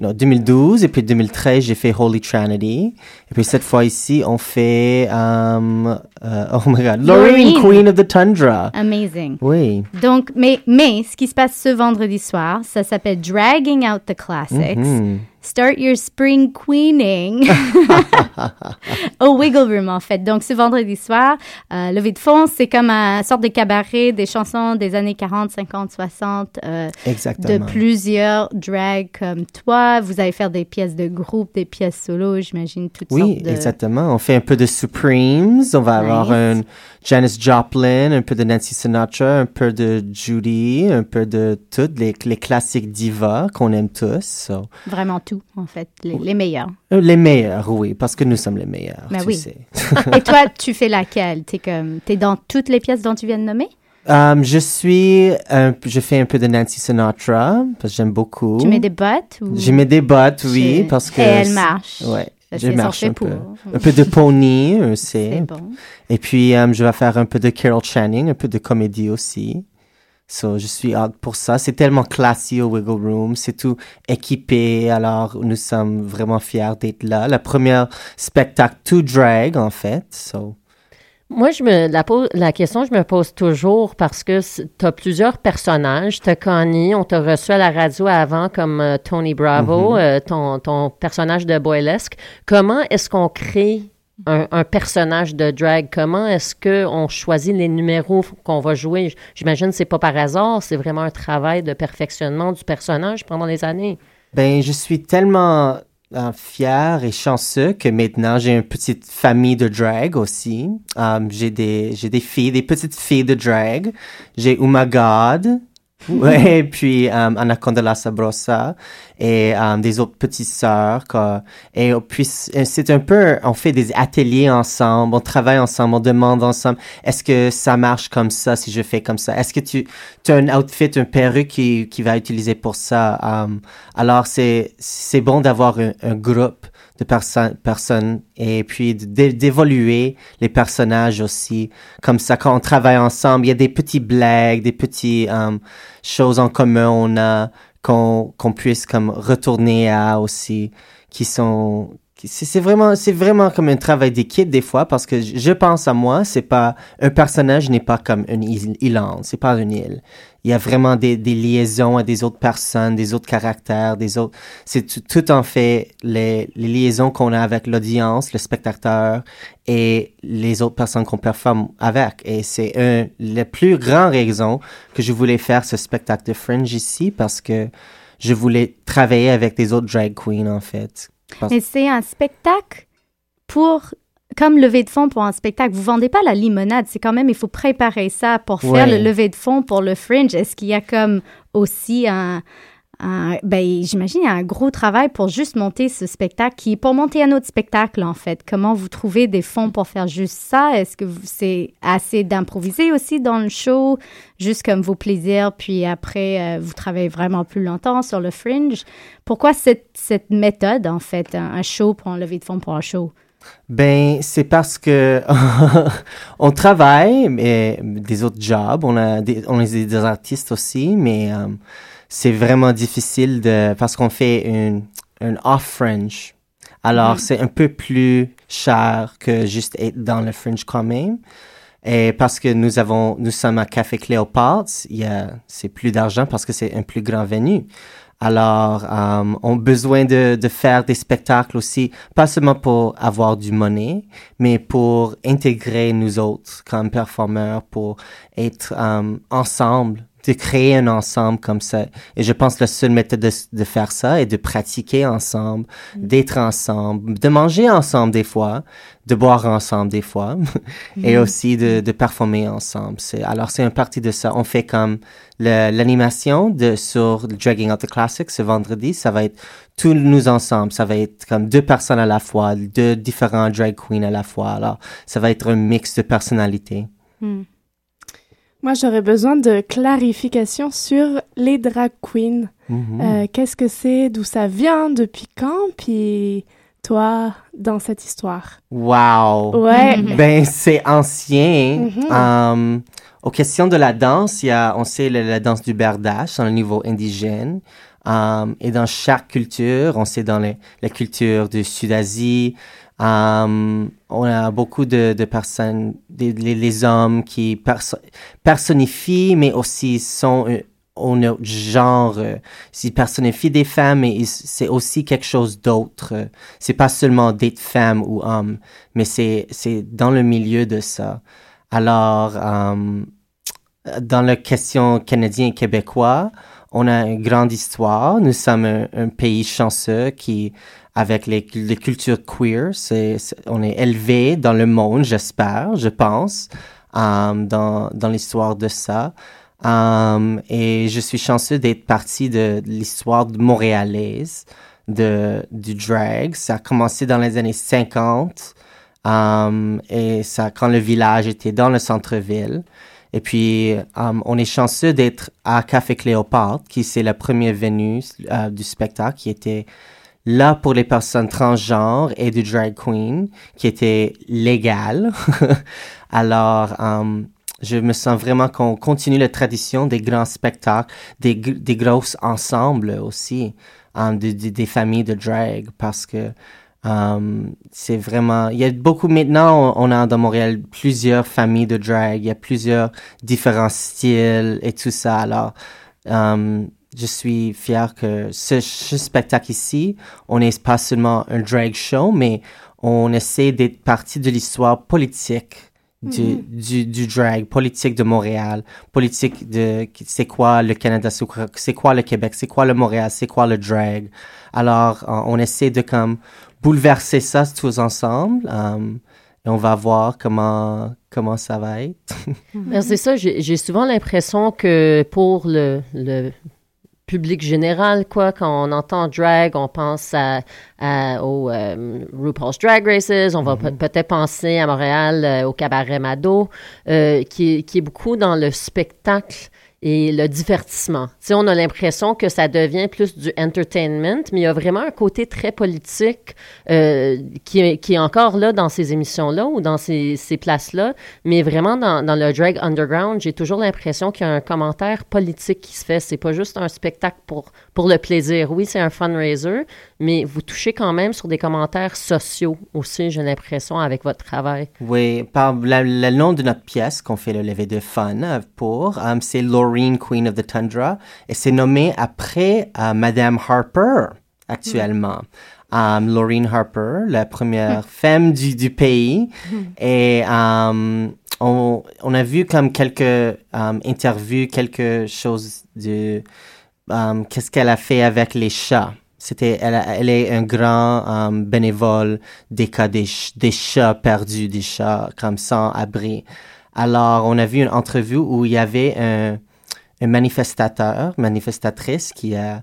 non, 2012 et puis 2013 j'ai fait Holy Trinity et puis cette fois ici on fait um, euh, oh my god Lorraine. Queen of the Tundra. Amazing. Oui. Donc, mais, mais ce qui se passe ce vendredi soir, ça s'appelle Dragging Out the Classics. Mhm. Start your spring queening au Wiggle Room, en fait. Donc, ce vendredi soir, euh, Levée de fonds, c'est comme un sorte de cabaret des chansons des années 40, 50, 60, euh, de Exactement. plusieurs drags comme toi. Vous allez faire des pièces de groupe, des pièces solo, j'imagine, toutes Oui, sortes de... exactement. On fait un peu de Supremes, on va avoir un Janis Joplin, un peu de Nancy Sinatra, un peu de Judy, un peu de toutes les, les classiques divas qu'on aime tous. so. Vraiment tout, en fait, les, les meilleurs. Euh, Les meilleurs, oui, parce que nous sommes les meilleurs, Ben tu oui. sais. Et toi, tu fais laquelle? T'es comme, t'es dans toutes les pièces dont tu viens de nommer? Um, je suis, un- je fais un peu de Nancy Sinatra parce que j'aime beaucoup. Tu mets des bottes? Ou... Je mets des bottes, oui, Je- parce que. Et elle marche. Ouais, Ça, je marche un pour. peu. Un peu de pony aussi. C'est bon. Et puis, um, je vais faire un peu de Carol Channing, un peu de comédie aussi. So, je suis hâte pour ça. C'est tellement classique au Wiggle Room. C'est tout équipé. Alors, nous sommes vraiment fiers d'être là. La première spectacle tout drag, en fait. So, Moi, je me la, pose, la question, je me pose toujours parce que tu as plusieurs personnages. Tu as Connie, on t'a reçu à la radio avant comme euh, Tony Bravo, Mhm. euh, ton, ton personnage de Boylesque. Comment est-ce qu'on crée un, personnage de drag? Comment est-ce qu'on choisit les numéros qu'on va jouer? J'imagine que c'est pas par hasard, c'est vraiment un travail de perfectionnement du personnage pendant les années. Ben, je suis tellement euh, fier et chanceux que maintenant j'ai une petite famille de drag aussi. Um, j'ai des des filles, des petites filles de drag. J'ai Uma God. Ouais, puis um, Anaconda La Sabrosa et um, des autres petites sœurs. quoi. Et puis c'est c'est un peu, on fait des ateliers ensemble, on travaille ensemble, on demande ensemble, est-ce que ça marche comme ça si je fais comme ça? Est-ce que tu, tu as un outfit, une perruque qui, qui va utiliser pour ça? Um, alors c'est c'est bon d'avoir un, un groupe de perso- personnes et puis d'é- d'évoluer les personnages aussi. Comme ça, quand on travaille ensemble, il y a des petits blagues, des petits um, choses en commun on a qu'on qu'on puisse comme retourner à aussi qui sont c'est vraiment c'est vraiment comme un travail d'équipe des fois parce que je pense à moi c'est pas un personnage n'est pas comme une île c'est pas une île. Il y a vraiment des, des liaisons à des autres personnes des autres caractères des autres c'est tout, tout en fait les, les liaisons qu'on a avec l'audience le spectateur et les autres personnes qu'on performe avec. Et c'est un la plus grande raison que je voulais faire ce spectacle de Fringe ici parce que je voulais travailler avec des autres drag queens en fait Parce- Mais c'est un spectacle pour, comme levée de fonds pour un spectacle. Vous vendez pas la limonade. C'est quand même, il faut préparer ça pour faire Ouais. le levée de fonds pour le Fringe. Est-ce qu'il y a comme aussi un, ben, j'imagine, il y a un gros travail pour juste monter ce spectacle qui pour monter un autre spectacle, en fait. Comment vous trouvez des fonds pour faire juste ça? Est-ce que c'est assez d'improviser aussi dans le show, juste comme vos plaisirs, puis après, euh, vous travaillez vraiment plus longtemps sur le Fringe? Pourquoi cette, méthode, en fait, un, un show pour un levée de fonds pour un show? Ben, c'est parce que on travaille, mais des autres jobs, on a des, est des artistes aussi, mais euh, c'est vraiment difficile de parce qu'on fait une, un off fringe. Alors, Mhm. c'est un peu plus cher que juste être dans le fringe quand même. Et parce que nous avons, nous sommes à Café Cléopâtre, il y a, c'est plus d'argent parce que c'est un plus grand venue. Alors, euh, on a besoin de, de faire des spectacles aussi, pas seulement pour avoir du monnaie, mais pour intégrer nous autres comme performeurs, pour être euh, ensemble de créer un ensemble comme ça. Et je pense que la seule méthode de, de faire ça est de pratiquer ensemble, mm. d'être ensemble, de manger ensemble des fois, de boire ensemble des fois, et mm. aussi de, de performer ensemble. C'est, alors, c'est une partie de ça. On fait comme l'animation de, sur Dragging Out the Classics ce vendredi. Ça va être tous nous ensemble. Ça va être comme deux personnes à la fois, deux différents drag queens à la fois. Alors, ça va être un mix de personnalités. Mm. Moi, j'aurais besoin de clarification sur les drag queens. Mhm. Euh, qu'est-ce que c'est, d'où ça vient, depuis quand, puis toi dans cette histoire? Wow. Ouais. ben c'est ancien. Mm um, aux questions de la danse, il y a, on sait la, danse du berdache dans le niveau indigène. Um, et dans chaque culture, on sait dans les, la culture du Sud-Asie, Um, on a beaucoup de, personnes, les, hommes qui personnifient, mais aussi sont un autre genre. Euh, ils personnifient des femmes, mais c'est aussi quelque chose d'autre. C'est pas seulement d'être femme ou homme, mais c'est dans le milieu de ça. Alors, um, dans la question canadien et québécois, on a une grande histoire. Nous sommes un pays chanceux qui avec les, les cultures queer. C'est, on est élevé dans le monde, j'espère, je pense, um, dans, dans l'histoire de ça. Um, et je suis chanceux d'être partie de, l'histoire montréalaise de, du drag. Ça a commencé dans les années 50. Um, et ça, quand le village était dans le centre-ville. Et puis, um, on est chanceux d'être à Café Cléopâtre, qui c'est la première venue euh, du spectacle, qui était là pour les personnes transgenres et du drag queen, qui était légal. Alors, um, je me sens vraiment qu'on continue la tradition des grands spectacles, des, grosses ensembles aussi, um, des familles de drag, parce que um, c'est vraiment... Il y a beaucoup maintenant, on, a dans Montréal plusieurs familles de drag, il y a plusieurs différents styles et tout ça. Alors, je suis fier que ce, spectacle ici, on n'est pas seulement un drag show, mais on essaie d'être partie de l'histoire politique du, mm-hmm. du, du, drag, politique de Montréal, politique de c'est quoi le Canada, c'est quoi le Québec, c'est quoi le Montréal, c'est quoi le drag. Alors, on essaie de comme bouleverser ça tous ensemble. Um, et on va voir comment comment ça va être. c'est ça, j'ai souvent l'impression que pour le, le public général, quoi. Quand on entend drag, on pense à, au euh, RuPaul's Drag Races, on va mm-hmm. peut-être penser à Montréal euh, au Cabaret Mado, euh, qui, qui, est beaucoup dans le spectacle et le divertissement. Tu on a l'impression que ça devient plus du entertainment, mais il y a vraiment un côté très politique euh, qui, est, encore là dans ces émissions-là ou dans ces, ces places-là, mais vraiment dans, le drag underground, j'ai toujours l'impression qu'il y a un commentaire politique qui se fait. C'est pas juste un spectacle pour, pour le plaisir. Oui, c'est un fundraiser, mais vous touchez quand même sur des commentaires sociaux aussi, j'ai l'impression, avec votre travail. Oui, par le nom de notre pièce qu'on fait le lever de fun pour, um, c'est Laura Queen of the Tundra, et c'est nommé après euh, Madame Harper actuellement. Um, Laureen Harper, la première hmm. femme du, du pays. Hmm. Et um, on, on, a vu comme quelques um, interviews, quelque chose de qu'est-ce qu'elle a fait avec les chats. C'était, elle, elle, est un grand bénévole des cas des, des, chats perdus, des chats comme sans abri. Alors, on a vu une entrevue où il y avait un, un manifestateur, manifestatrice qui a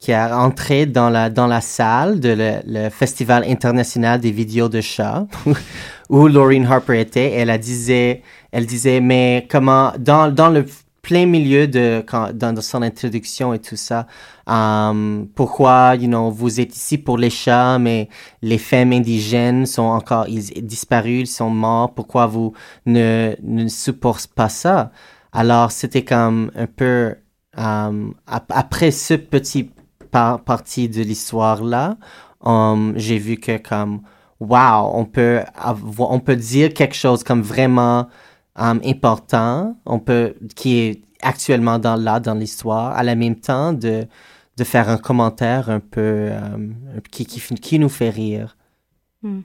qui a entré dans la dans la salle de le, Festival international des vidéos de chats où Laureen Harper était. Elle a disait elle disait mais comment dans dans le plein milieu de quand, dans, son introduction et tout ça um, pourquoi you know vous êtes ici pour les chats mais les femmes indigènes sont encore ils disparus ils sont morts pourquoi vous ne ne supportez pas ça? Alors, c'était comme un peu, euh, après ce petit partie de l'histoire-là, um, j'ai vu que comme, wow, on peut, avoir, on peut dire quelque chose comme vraiment um, important, on peut, qui est actuellement dans là, dans l'histoire, à la même temps de, de faire un commentaire un peu um, qui, qui, qui, nous fait rire. Hmm.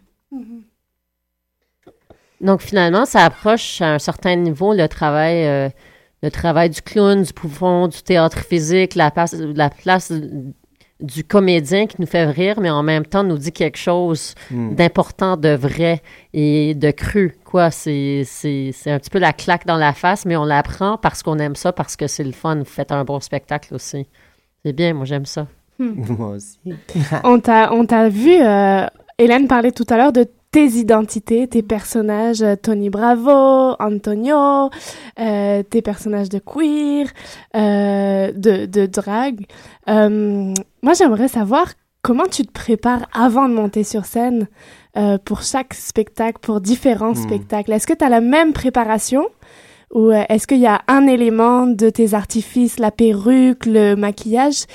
Donc finalement, ça approche à un certain niveau le travail, euh, le travail du clown, du poufon, du théâtre physique, la place, la place du comédien qui nous fait rire, mais en même temps nous dit quelque chose hmm. d'important, de vrai et de cru. Quoi, c'est, c'est, c'est un petit peu la claque dans la face, mais on l'apprend parce qu'on aime ça, parce que c'est le fun. Vous faites un bon spectacle aussi. C'est bien, moi j'aime ça. Hmm. Moi aussi. on, t'a, on t'a vu, euh, Hélène parlait tout à l'heure de tes identités, tes personnages, euh, Tony Bravo, Antonio, euh, tes personnages de queer, euh, de, de drag. Euh, moi, j'aimerais savoir comment tu te prépares avant de monter sur scène euh, pour chaque spectacle, pour différents hmm. spectacles. Est-ce que tu as la même préparation ou euh, est-ce qu'il y a un élément de tes artifices, la perruque, le maquillage,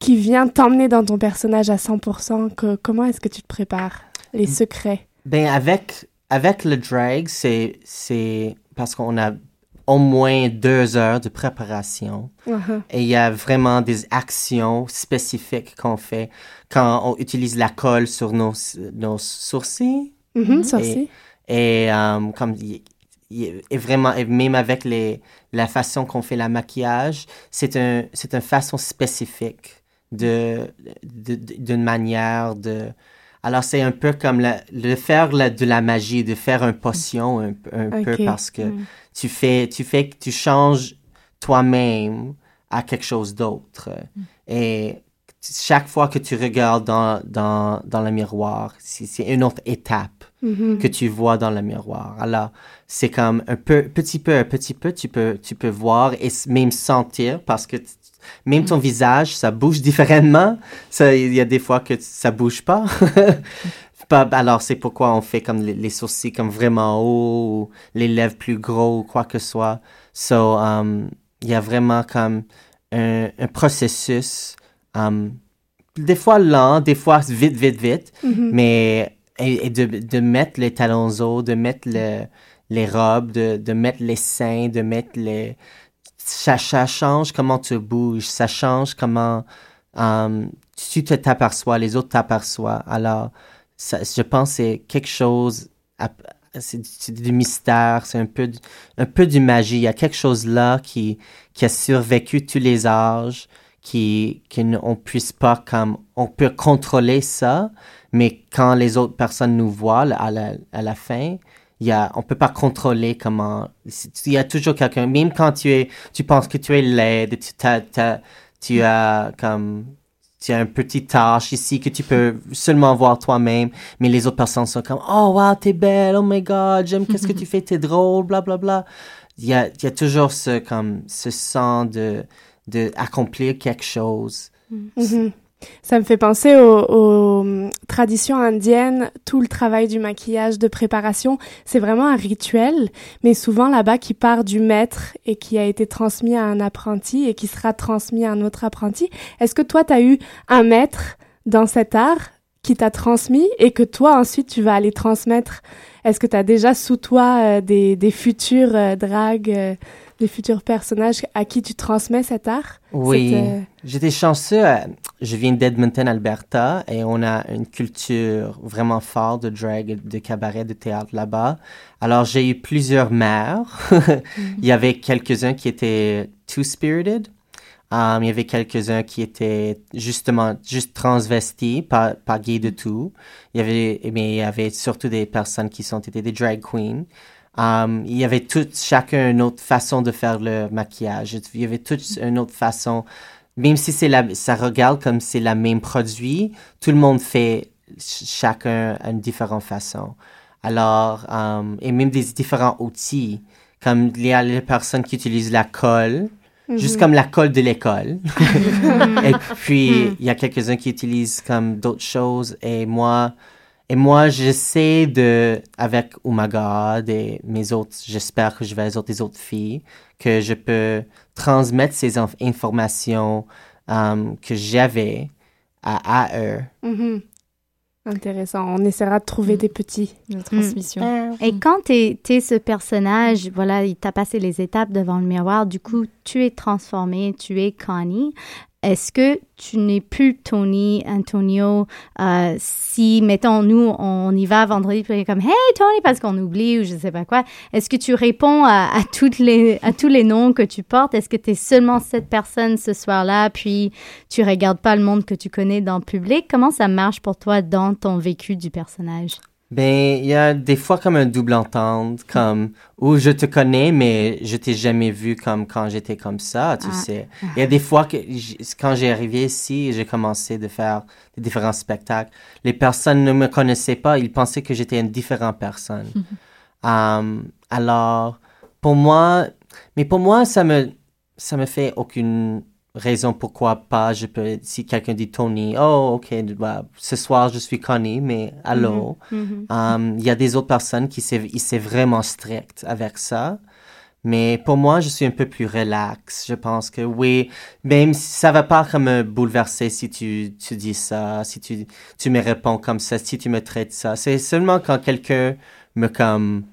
qui vient t'emmener dans ton personnage à 100% que, Comment est-ce que tu te prépares Les hmm. secrets? Ben avec, avec le drag, c'est, c'est parce qu'on a au moins deux heures de préparation. Uh-huh. Et il y a vraiment des actions spécifiques qu'on fait quand on utilise la colle sur nos, nos sourcils. Mm-hmm, sourcils. Et, et um, comme et vraiment, et même avec les, la façon qu'on fait la maquillage, c'est un, c'est une façon spécifique de, d'une manière de, alors, c'est un peu comme le faire de la magie, de faire une potion un, peu parce que mm. tu fais, tu fais, tu changes toi-même à quelque chose d'autre. Mm. Et chaque fois que tu regardes dans, dans, dans le miroir, c'est une autre étape mm-hmm. que tu vois dans le miroir. Alors, c'est comme un peu, petit peu, un petit peu, tu peux, tu peux voir et même sentir parce que même ton visage, ça bouge différemment. Il y a des fois que ça bouge pas. Alors, c'est pourquoi on fait comme les, sourcils comme vraiment haut, ou les lèvres plus gros, ou quoi que ce soit. So, um, il y a vraiment comme un, processus, um, des fois lent, des fois vite, vite, vite, mm-hmm. mais et, de, de, mettre les talons hauts, de mettre le, les robes, de, de mettre les seins, de mettre les, ça, change comment tu bouges, ça change comment um, tu t'aperçois, les autres t'aperçoivent. Alors, je pense que c'est quelque chose, c'est du mystère, c'est un peu, un du magie. Il y a quelque chose là qui, qui a survécu tous les âges, qui, qu'on puisse pas comme, on peut contrôler ça, mais quand les autres personnes nous voient à la, fin, y a, on peut pas contrôler comment. Il y a toujours quelqu'un, même quand tu es, tu penses que tu es laide, tu, tu as comme, tu as un petit tâche ici que tu peux seulement voir toi-même, mais les autres personnes sont comme, oh wow, t'es belle, oh my god, j'aime qu'est-ce que tu fais, t'es drôle, bla bla bla. Il y a, il y a toujours ce, comme, ce sens de, de accomplir quelque chose. Mm-hmm. Ça me fait penser aux, traditions indiennes, tout le travail du maquillage, de préparation, c'est vraiment un rituel, mais souvent là-bas qui part du maître et qui a été transmis à un apprenti et qui sera transmis à un autre apprenti. Est-ce que toi, tu as eu un maître dans cet art qui t'a transmis et que toi, ensuite, tu vas aller transmettre? Est-ce que tu as déjà sous toi euh, des, des futurs euh, dragues euh, des futurs personnages à qui tu transmets cet art? Oui, euh, j'étais chanceux. Euh, je viens d'Edmonton, Alberta, et on a une culture vraiment forte de drag, de cabaret, de théâtre là-bas. Alors, j'ai eu plusieurs mères. il y avait quelques-uns qui étaient two-spirited. Um, il y avait quelques-uns qui étaient justement juste transvestis, pas, pas gays de tout. Il y avait, mais il y avait surtout des personnes qui sont été des drag queens. Um, il y avait tout, chacun une autre façon de faire le maquillage. Il y avait toute une autre façon. Même si c'est la, ça regarde comme c'est la même produit, tout le monde fait chacun une différente façon. Alors, um, et même des différents outils, comme il y a les personnes qui utilisent la colle, juste mhm. comme la colle de l'école. et puis, il y a quelques-uns qui utilisent comme d'autres choses. Et moi, et moi, j'essaie de, avec Oh My God et mes autres, j'espère que je vais les autres, les autres filles, que je peux transmettre ces informations um, que j'avais à, à eux. Mm-hmm. Intéressant. On essaiera de trouver mm. des petits. de transmission. Mm. Et quand tu es, ce personnage, voilà, il t'a passé les étapes devant le miroir, du coup, tu es transformé, tu es Connie. Est-ce que tu n'es plus Tony, Antonio, euh, si, mettons, nous, on y va vendredi, puis comme, hey Tony, parce qu'on oublie ou je sais pas quoi, est-ce que tu réponds à, toutes les, à tous les noms que tu portes? Est-ce que tu es seulement cette personne ce soir-là, puis tu regardes pas le monde que tu connais dans le public? Comment ça marche pour toi dans ton vécu du personnage? Ben, il y a des fois comme un double entente, comme où je te connais, mais je t'ai jamais vu comme quand j'étais comme ça, tu ah. sais. Il y a des fois que quand j'ai arrivé ici, j'ai commencé de faire des différents spectacles. Les personnes ne me connaissaient pas, ils pensaient que j'étais une différente personne. um, alors, pour moi, mais pour moi, ça me ça me fait aucune raison pourquoi pas je peux si quelqu'un dit Tony oh ok bah, ce soir je suis Connie mais allô mm-hmm. Mm-hmm. Um, il y a des autres personnes qui c'est vraiment strict avec ça mais pour moi je suis un peu plus relax je pense que oui même si ça va pas comme me bouleverser si tu, tu dis ça si tu, tu me réponds comme ça si tu me traites ça c'est seulement quand quelqu'un me comme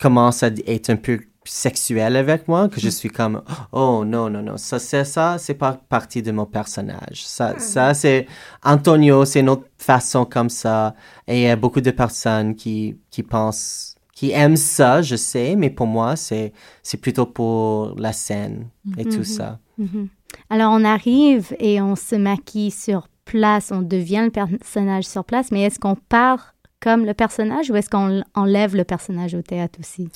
commence à être un peu sexuel avec moi que je mm. suis comme oh non non non ça c'est ça c'est pas partie de mon personnage ça ah. ça c'est Antonio c'est une autre façon comme ça et il y a beaucoup de personnes qui qui pensent qui aiment ça je sais mais pour moi c'est c'est plutôt pour la scène et tout mm-hmm. ça mm-hmm. alors on arrive et on se maquille sur place on devient le personnage sur place mais est-ce qu'on part comme le personnage ou est-ce qu'on enlève le personnage au théâtre aussi?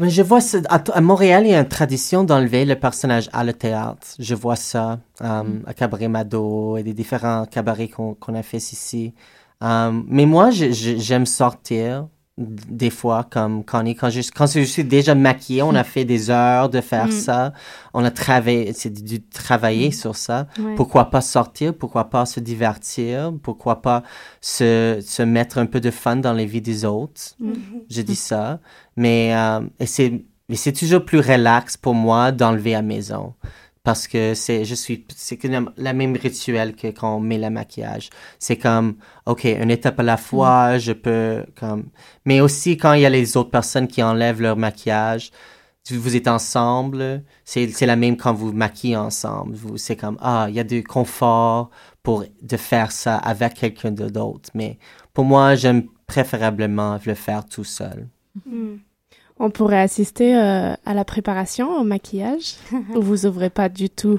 Je vois à, Montréal, il y a une tradition d'enlever le personnage à le théâtre. Je vois ça um, à Cabaret Mado et des différents cabarets qu'on a fait ici. Um, mais moi, j'aime sortir des fois comme Connie quand je quand je suis déjà maquillée on a fait des heures de faire mm. ça. On a travaillé c'est dû travailler mm. sur ça. Pourquoi pas sortir? Pourquoi pas se divertir? Pourquoi pas se, se mettre un peu de fun dans les vies des autres? Mm. je dis ça. Mais euh, c'est mais c'est toujours plus relax pour moi d'enlever à maison parce que c'est je suis c'est la même rituel que quand on met le maquillage c'est comme ok une étape à la fois mm. je peux comme mais aussi quand il y a les autres personnes qui enlèvent leur maquillage vous êtes ensemble c'est c'est la même quand vous maquillez ensemble vous c'est comme ah il y a du confort pour de faire ça avec quelqu'un d'autre mais pour moi j'aime préférablement le faire tout seul mm. On pourrait assister euh, à la préparation au maquillage ou vous ouvrez pas du tout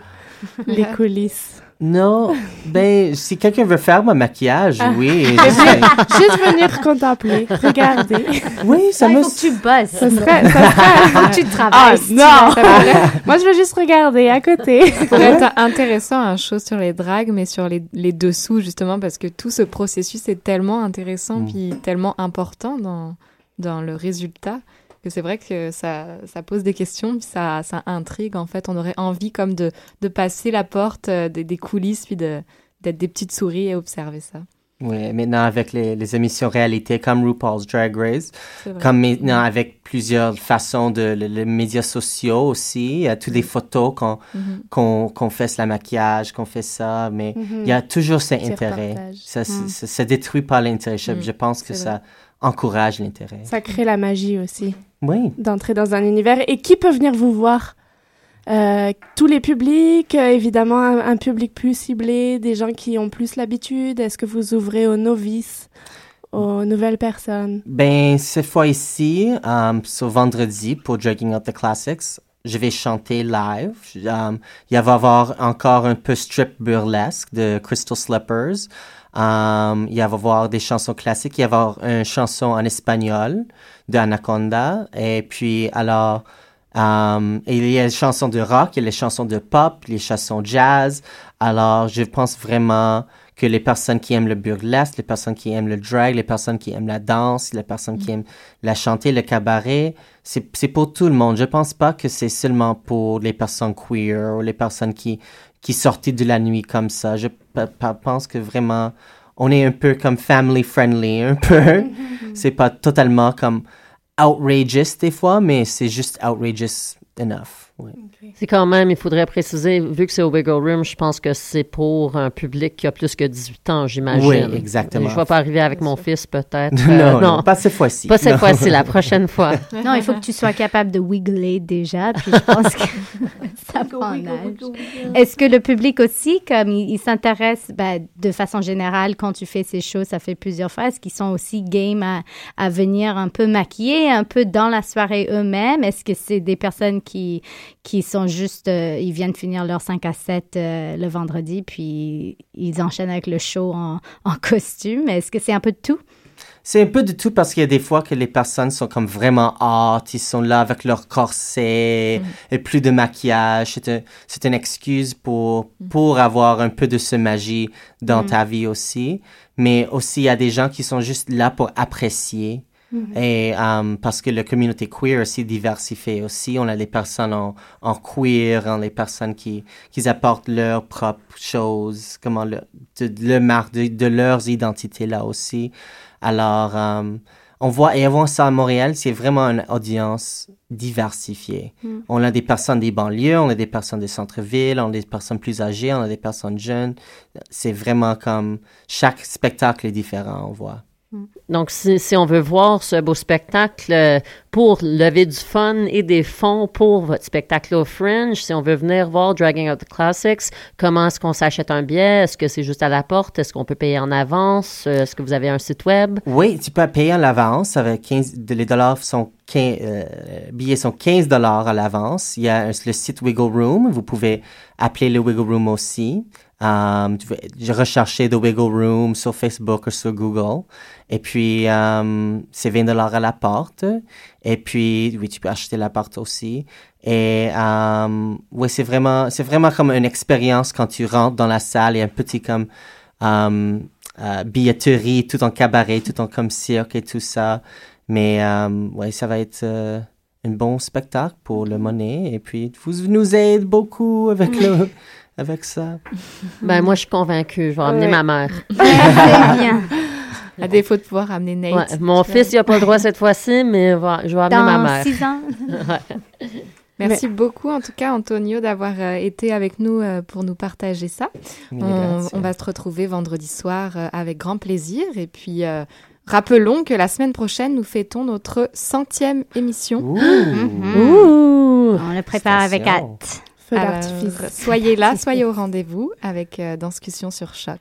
les coulisses Non, ben si quelqu'un veut faire mon maquillage, ah. oui. Juste venir contempler, regarder. Oui, ça me. Faut que tu bosses. Ça serait, ça serait... faut que tu travailles. Ah, non. Moi, je veux juste regarder à côté. Ça pourrait être intéressant un chose sur les dragues, mais sur les, les dessous justement, parce que tout ce processus est tellement intéressant mm. puis tellement important dans dans le résultat c'est vrai que ça, ça pose des questions, ça, ça intrigue. En fait, on aurait envie comme de, de passer la porte euh, des, des coulisses, puis d'être des petites souris et observer ça. Oui, maintenant avec les, les, émissions réalité comme RuPaul's Drag Race, comme maintenant avec plusieurs façons de les, médias sociaux aussi, il y a toutes les photos qu'on mm-hmm. qu'on fait le maquillage, qu'on fait ça, mais mm-hmm. il y a toujours cet intérêt. Ça, mm. ça, ça, détruit pas l'intérêt. Je, mm. pense que ça encourage l'intérêt. Ça crée la magie aussi. Oui. D'entrer dans un univers. Et qui peut venir vous voir? Euh, tous les publics, euh, évidemment un, public plus ciblé, des gens qui ont plus l'habitude. Est-ce que vous ouvrez aux novices, aux nouvelles personnes? Ben cette fois ici, um, ce vendredi pour Dragging Up the Classics, je vais chanter live. Um, il va y avoir encore un peu strip burlesque de Crystal Slippers. Um, il va y avoir des chansons classiques. Il va y avoir une chanson en espagnol de Anaconda. Et puis, alors, um, il y a les chansons de rock, il y a les chansons de pop, les chansons jazz. Alors, je pense vraiment que les personnes qui aiment le burlesque, les personnes qui aiment le drag, les personnes qui aiment la danse, les personnes qui aiment la chanter, le cabaret, c'est pour tout le monde. Je pense pas que c'est seulement pour les personnes queer ou les personnes qui qui sortent de la nuit comme ça. Je pense que vraiment on est un peu comme family friendly, un peu. c'est pas totalement comme outrageous des fois, mais c'est juste outrageous enough. C'est quand même, il faudrait préciser, vu que c'est au Wiggle Room, je pense que c'est pour un public qui a plus que 18 ans, j'imagine. Oui, exactement. Je ne vais pas arriver avec mon fils, peut-être. non, non, pas cette fois-ci. Pas cette fois-ci, la prochaine fois. Non, il faut que tu sois capable de wiggler déjà, puis je pense que ça prend un âge. Est-ce que le public aussi, comme il, s'intéresse ben, de façon générale, quand tu fais ces choses, ça fait plusieurs fois, est-ce qu'ils sont aussi game à, à venir un peu maquiller, un peu dans la soirée eux-mêmes? Est-ce que c'est des personnes qui, qui sont juste, euh, ils viennent finir leur 5 à 7 euh, le vendredi, puis ils enchaînent avec le show en, en costume. Est-ce que c'est un peu de tout? C'est un peu de tout parce qu'il y a des fois que les personnes sont comme vraiment hot, ils sont là avec leur corset mm. et plus de maquillage. C'est une excuse pour, mm. pour avoir un peu de ce magie dans mm. ta vie aussi. Mais aussi, il y a des gens qui sont juste là pour apprécier Mm-hmm. Et um, parce que la communauté queer aussi diversifiée aussi, on a des personnes en, en queer, on a des personnes qui, qui apportent leurs propres choses, comment le, de, le marque de, de leurs identités là aussi. Alors, um, on voit, et avant ça à Montréal, c'est vraiment une audience diversifiée. Mm. On a des personnes des banlieues, on a des personnes des centres-villes, on a des personnes plus âgées, on a des personnes jeunes. C'est vraiment comme chaque spectacle est différent, on voit. Donc, si, on veut voir ce beau spectacle euh, pour lever du fun et des fonds pour votre spectacle au Fringe, si on veut venir voir Dragging Out the Classics, comment est-ce qu'on s'achète un billet? Est-ce que c'est juste à la porte? Est-ce qu'on peut payer en avance? Euh, est-ce que vous avez un site web? Oui, tu peux payer en avance. Avec 15, les dollars sont 15, euh, billets sont 15 dollars à l'avance. Il y a le site Wiggle Room. Vous pouvez appeler le Wiggle Room aussi. Um, recherché The Wiggle Room sur Facebook ou sur Google. Et puis, um, c'est 20 dollars à la porte. Et puis, oui, tu peux acheter la porte aussi. Et um, oui, c'est vraiment, c'est vraiment comme une expérience quand tu rentres dans la salle. Il y a un petit comme um, uh, billetterie, tout en cabaret, tout en comme cirque et tout ça. Mais um, ouais, ça va être uh, un bon spectacle pour le monnaie. Et puis, vous nous aidez beaucoup avec le avec ça? Ben, moi, je suis convaincue. Je vais emmener ma mère. C'est bien. À défaut de pouvoir amener Nate. mon fils, il n'a pas le droit cette fois-ci, mais je vais amener ma mère. six ans. Merci beaucoup, en tout cas, Antonio, d'avoir euh, été avec nous euh, pour nous partager ça. On, va se retrouver vendredi soir euh, avec grand plaisir. Et puis, rappelons que la semaine prochaine, nous fêtons notre centième émission. Ouh. On le prépare avec hâte. Euh, soyez là, soyez au rendez-vous avec euh, Discussion sur Choc.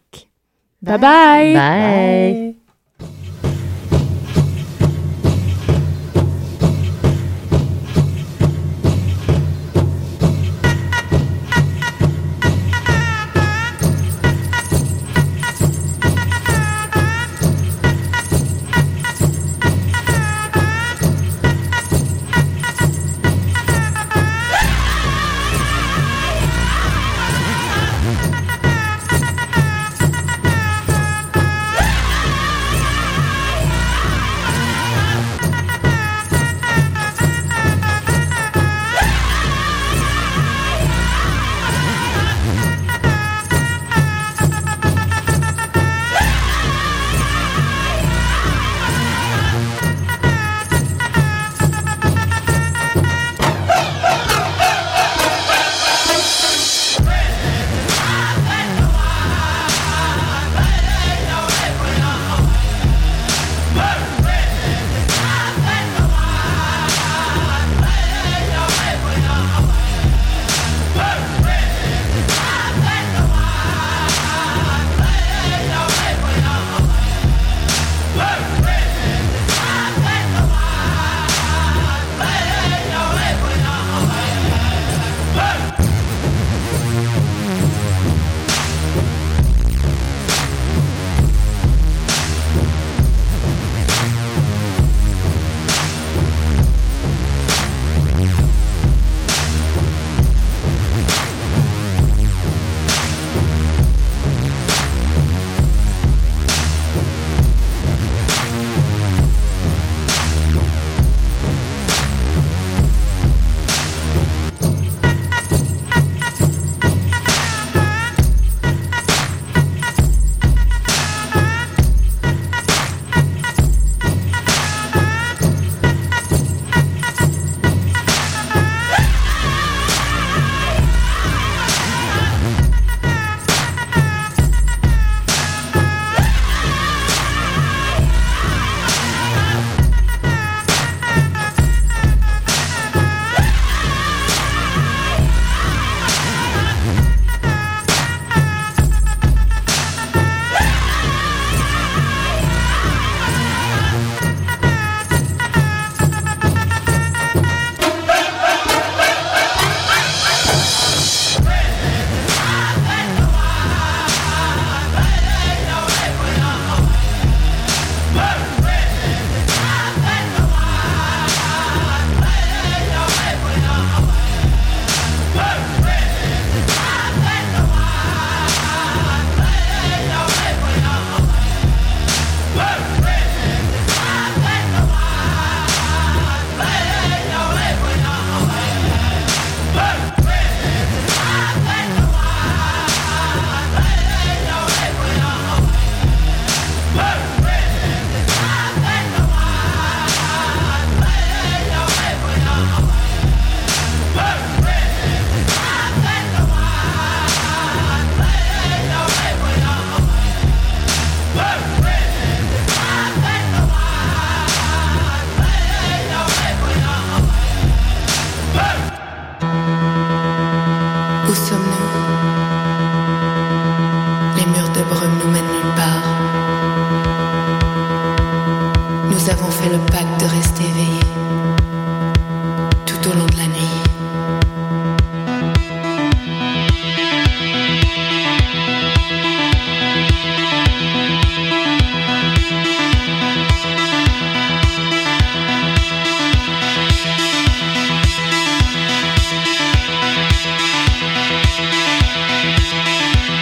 bye. bye. bye.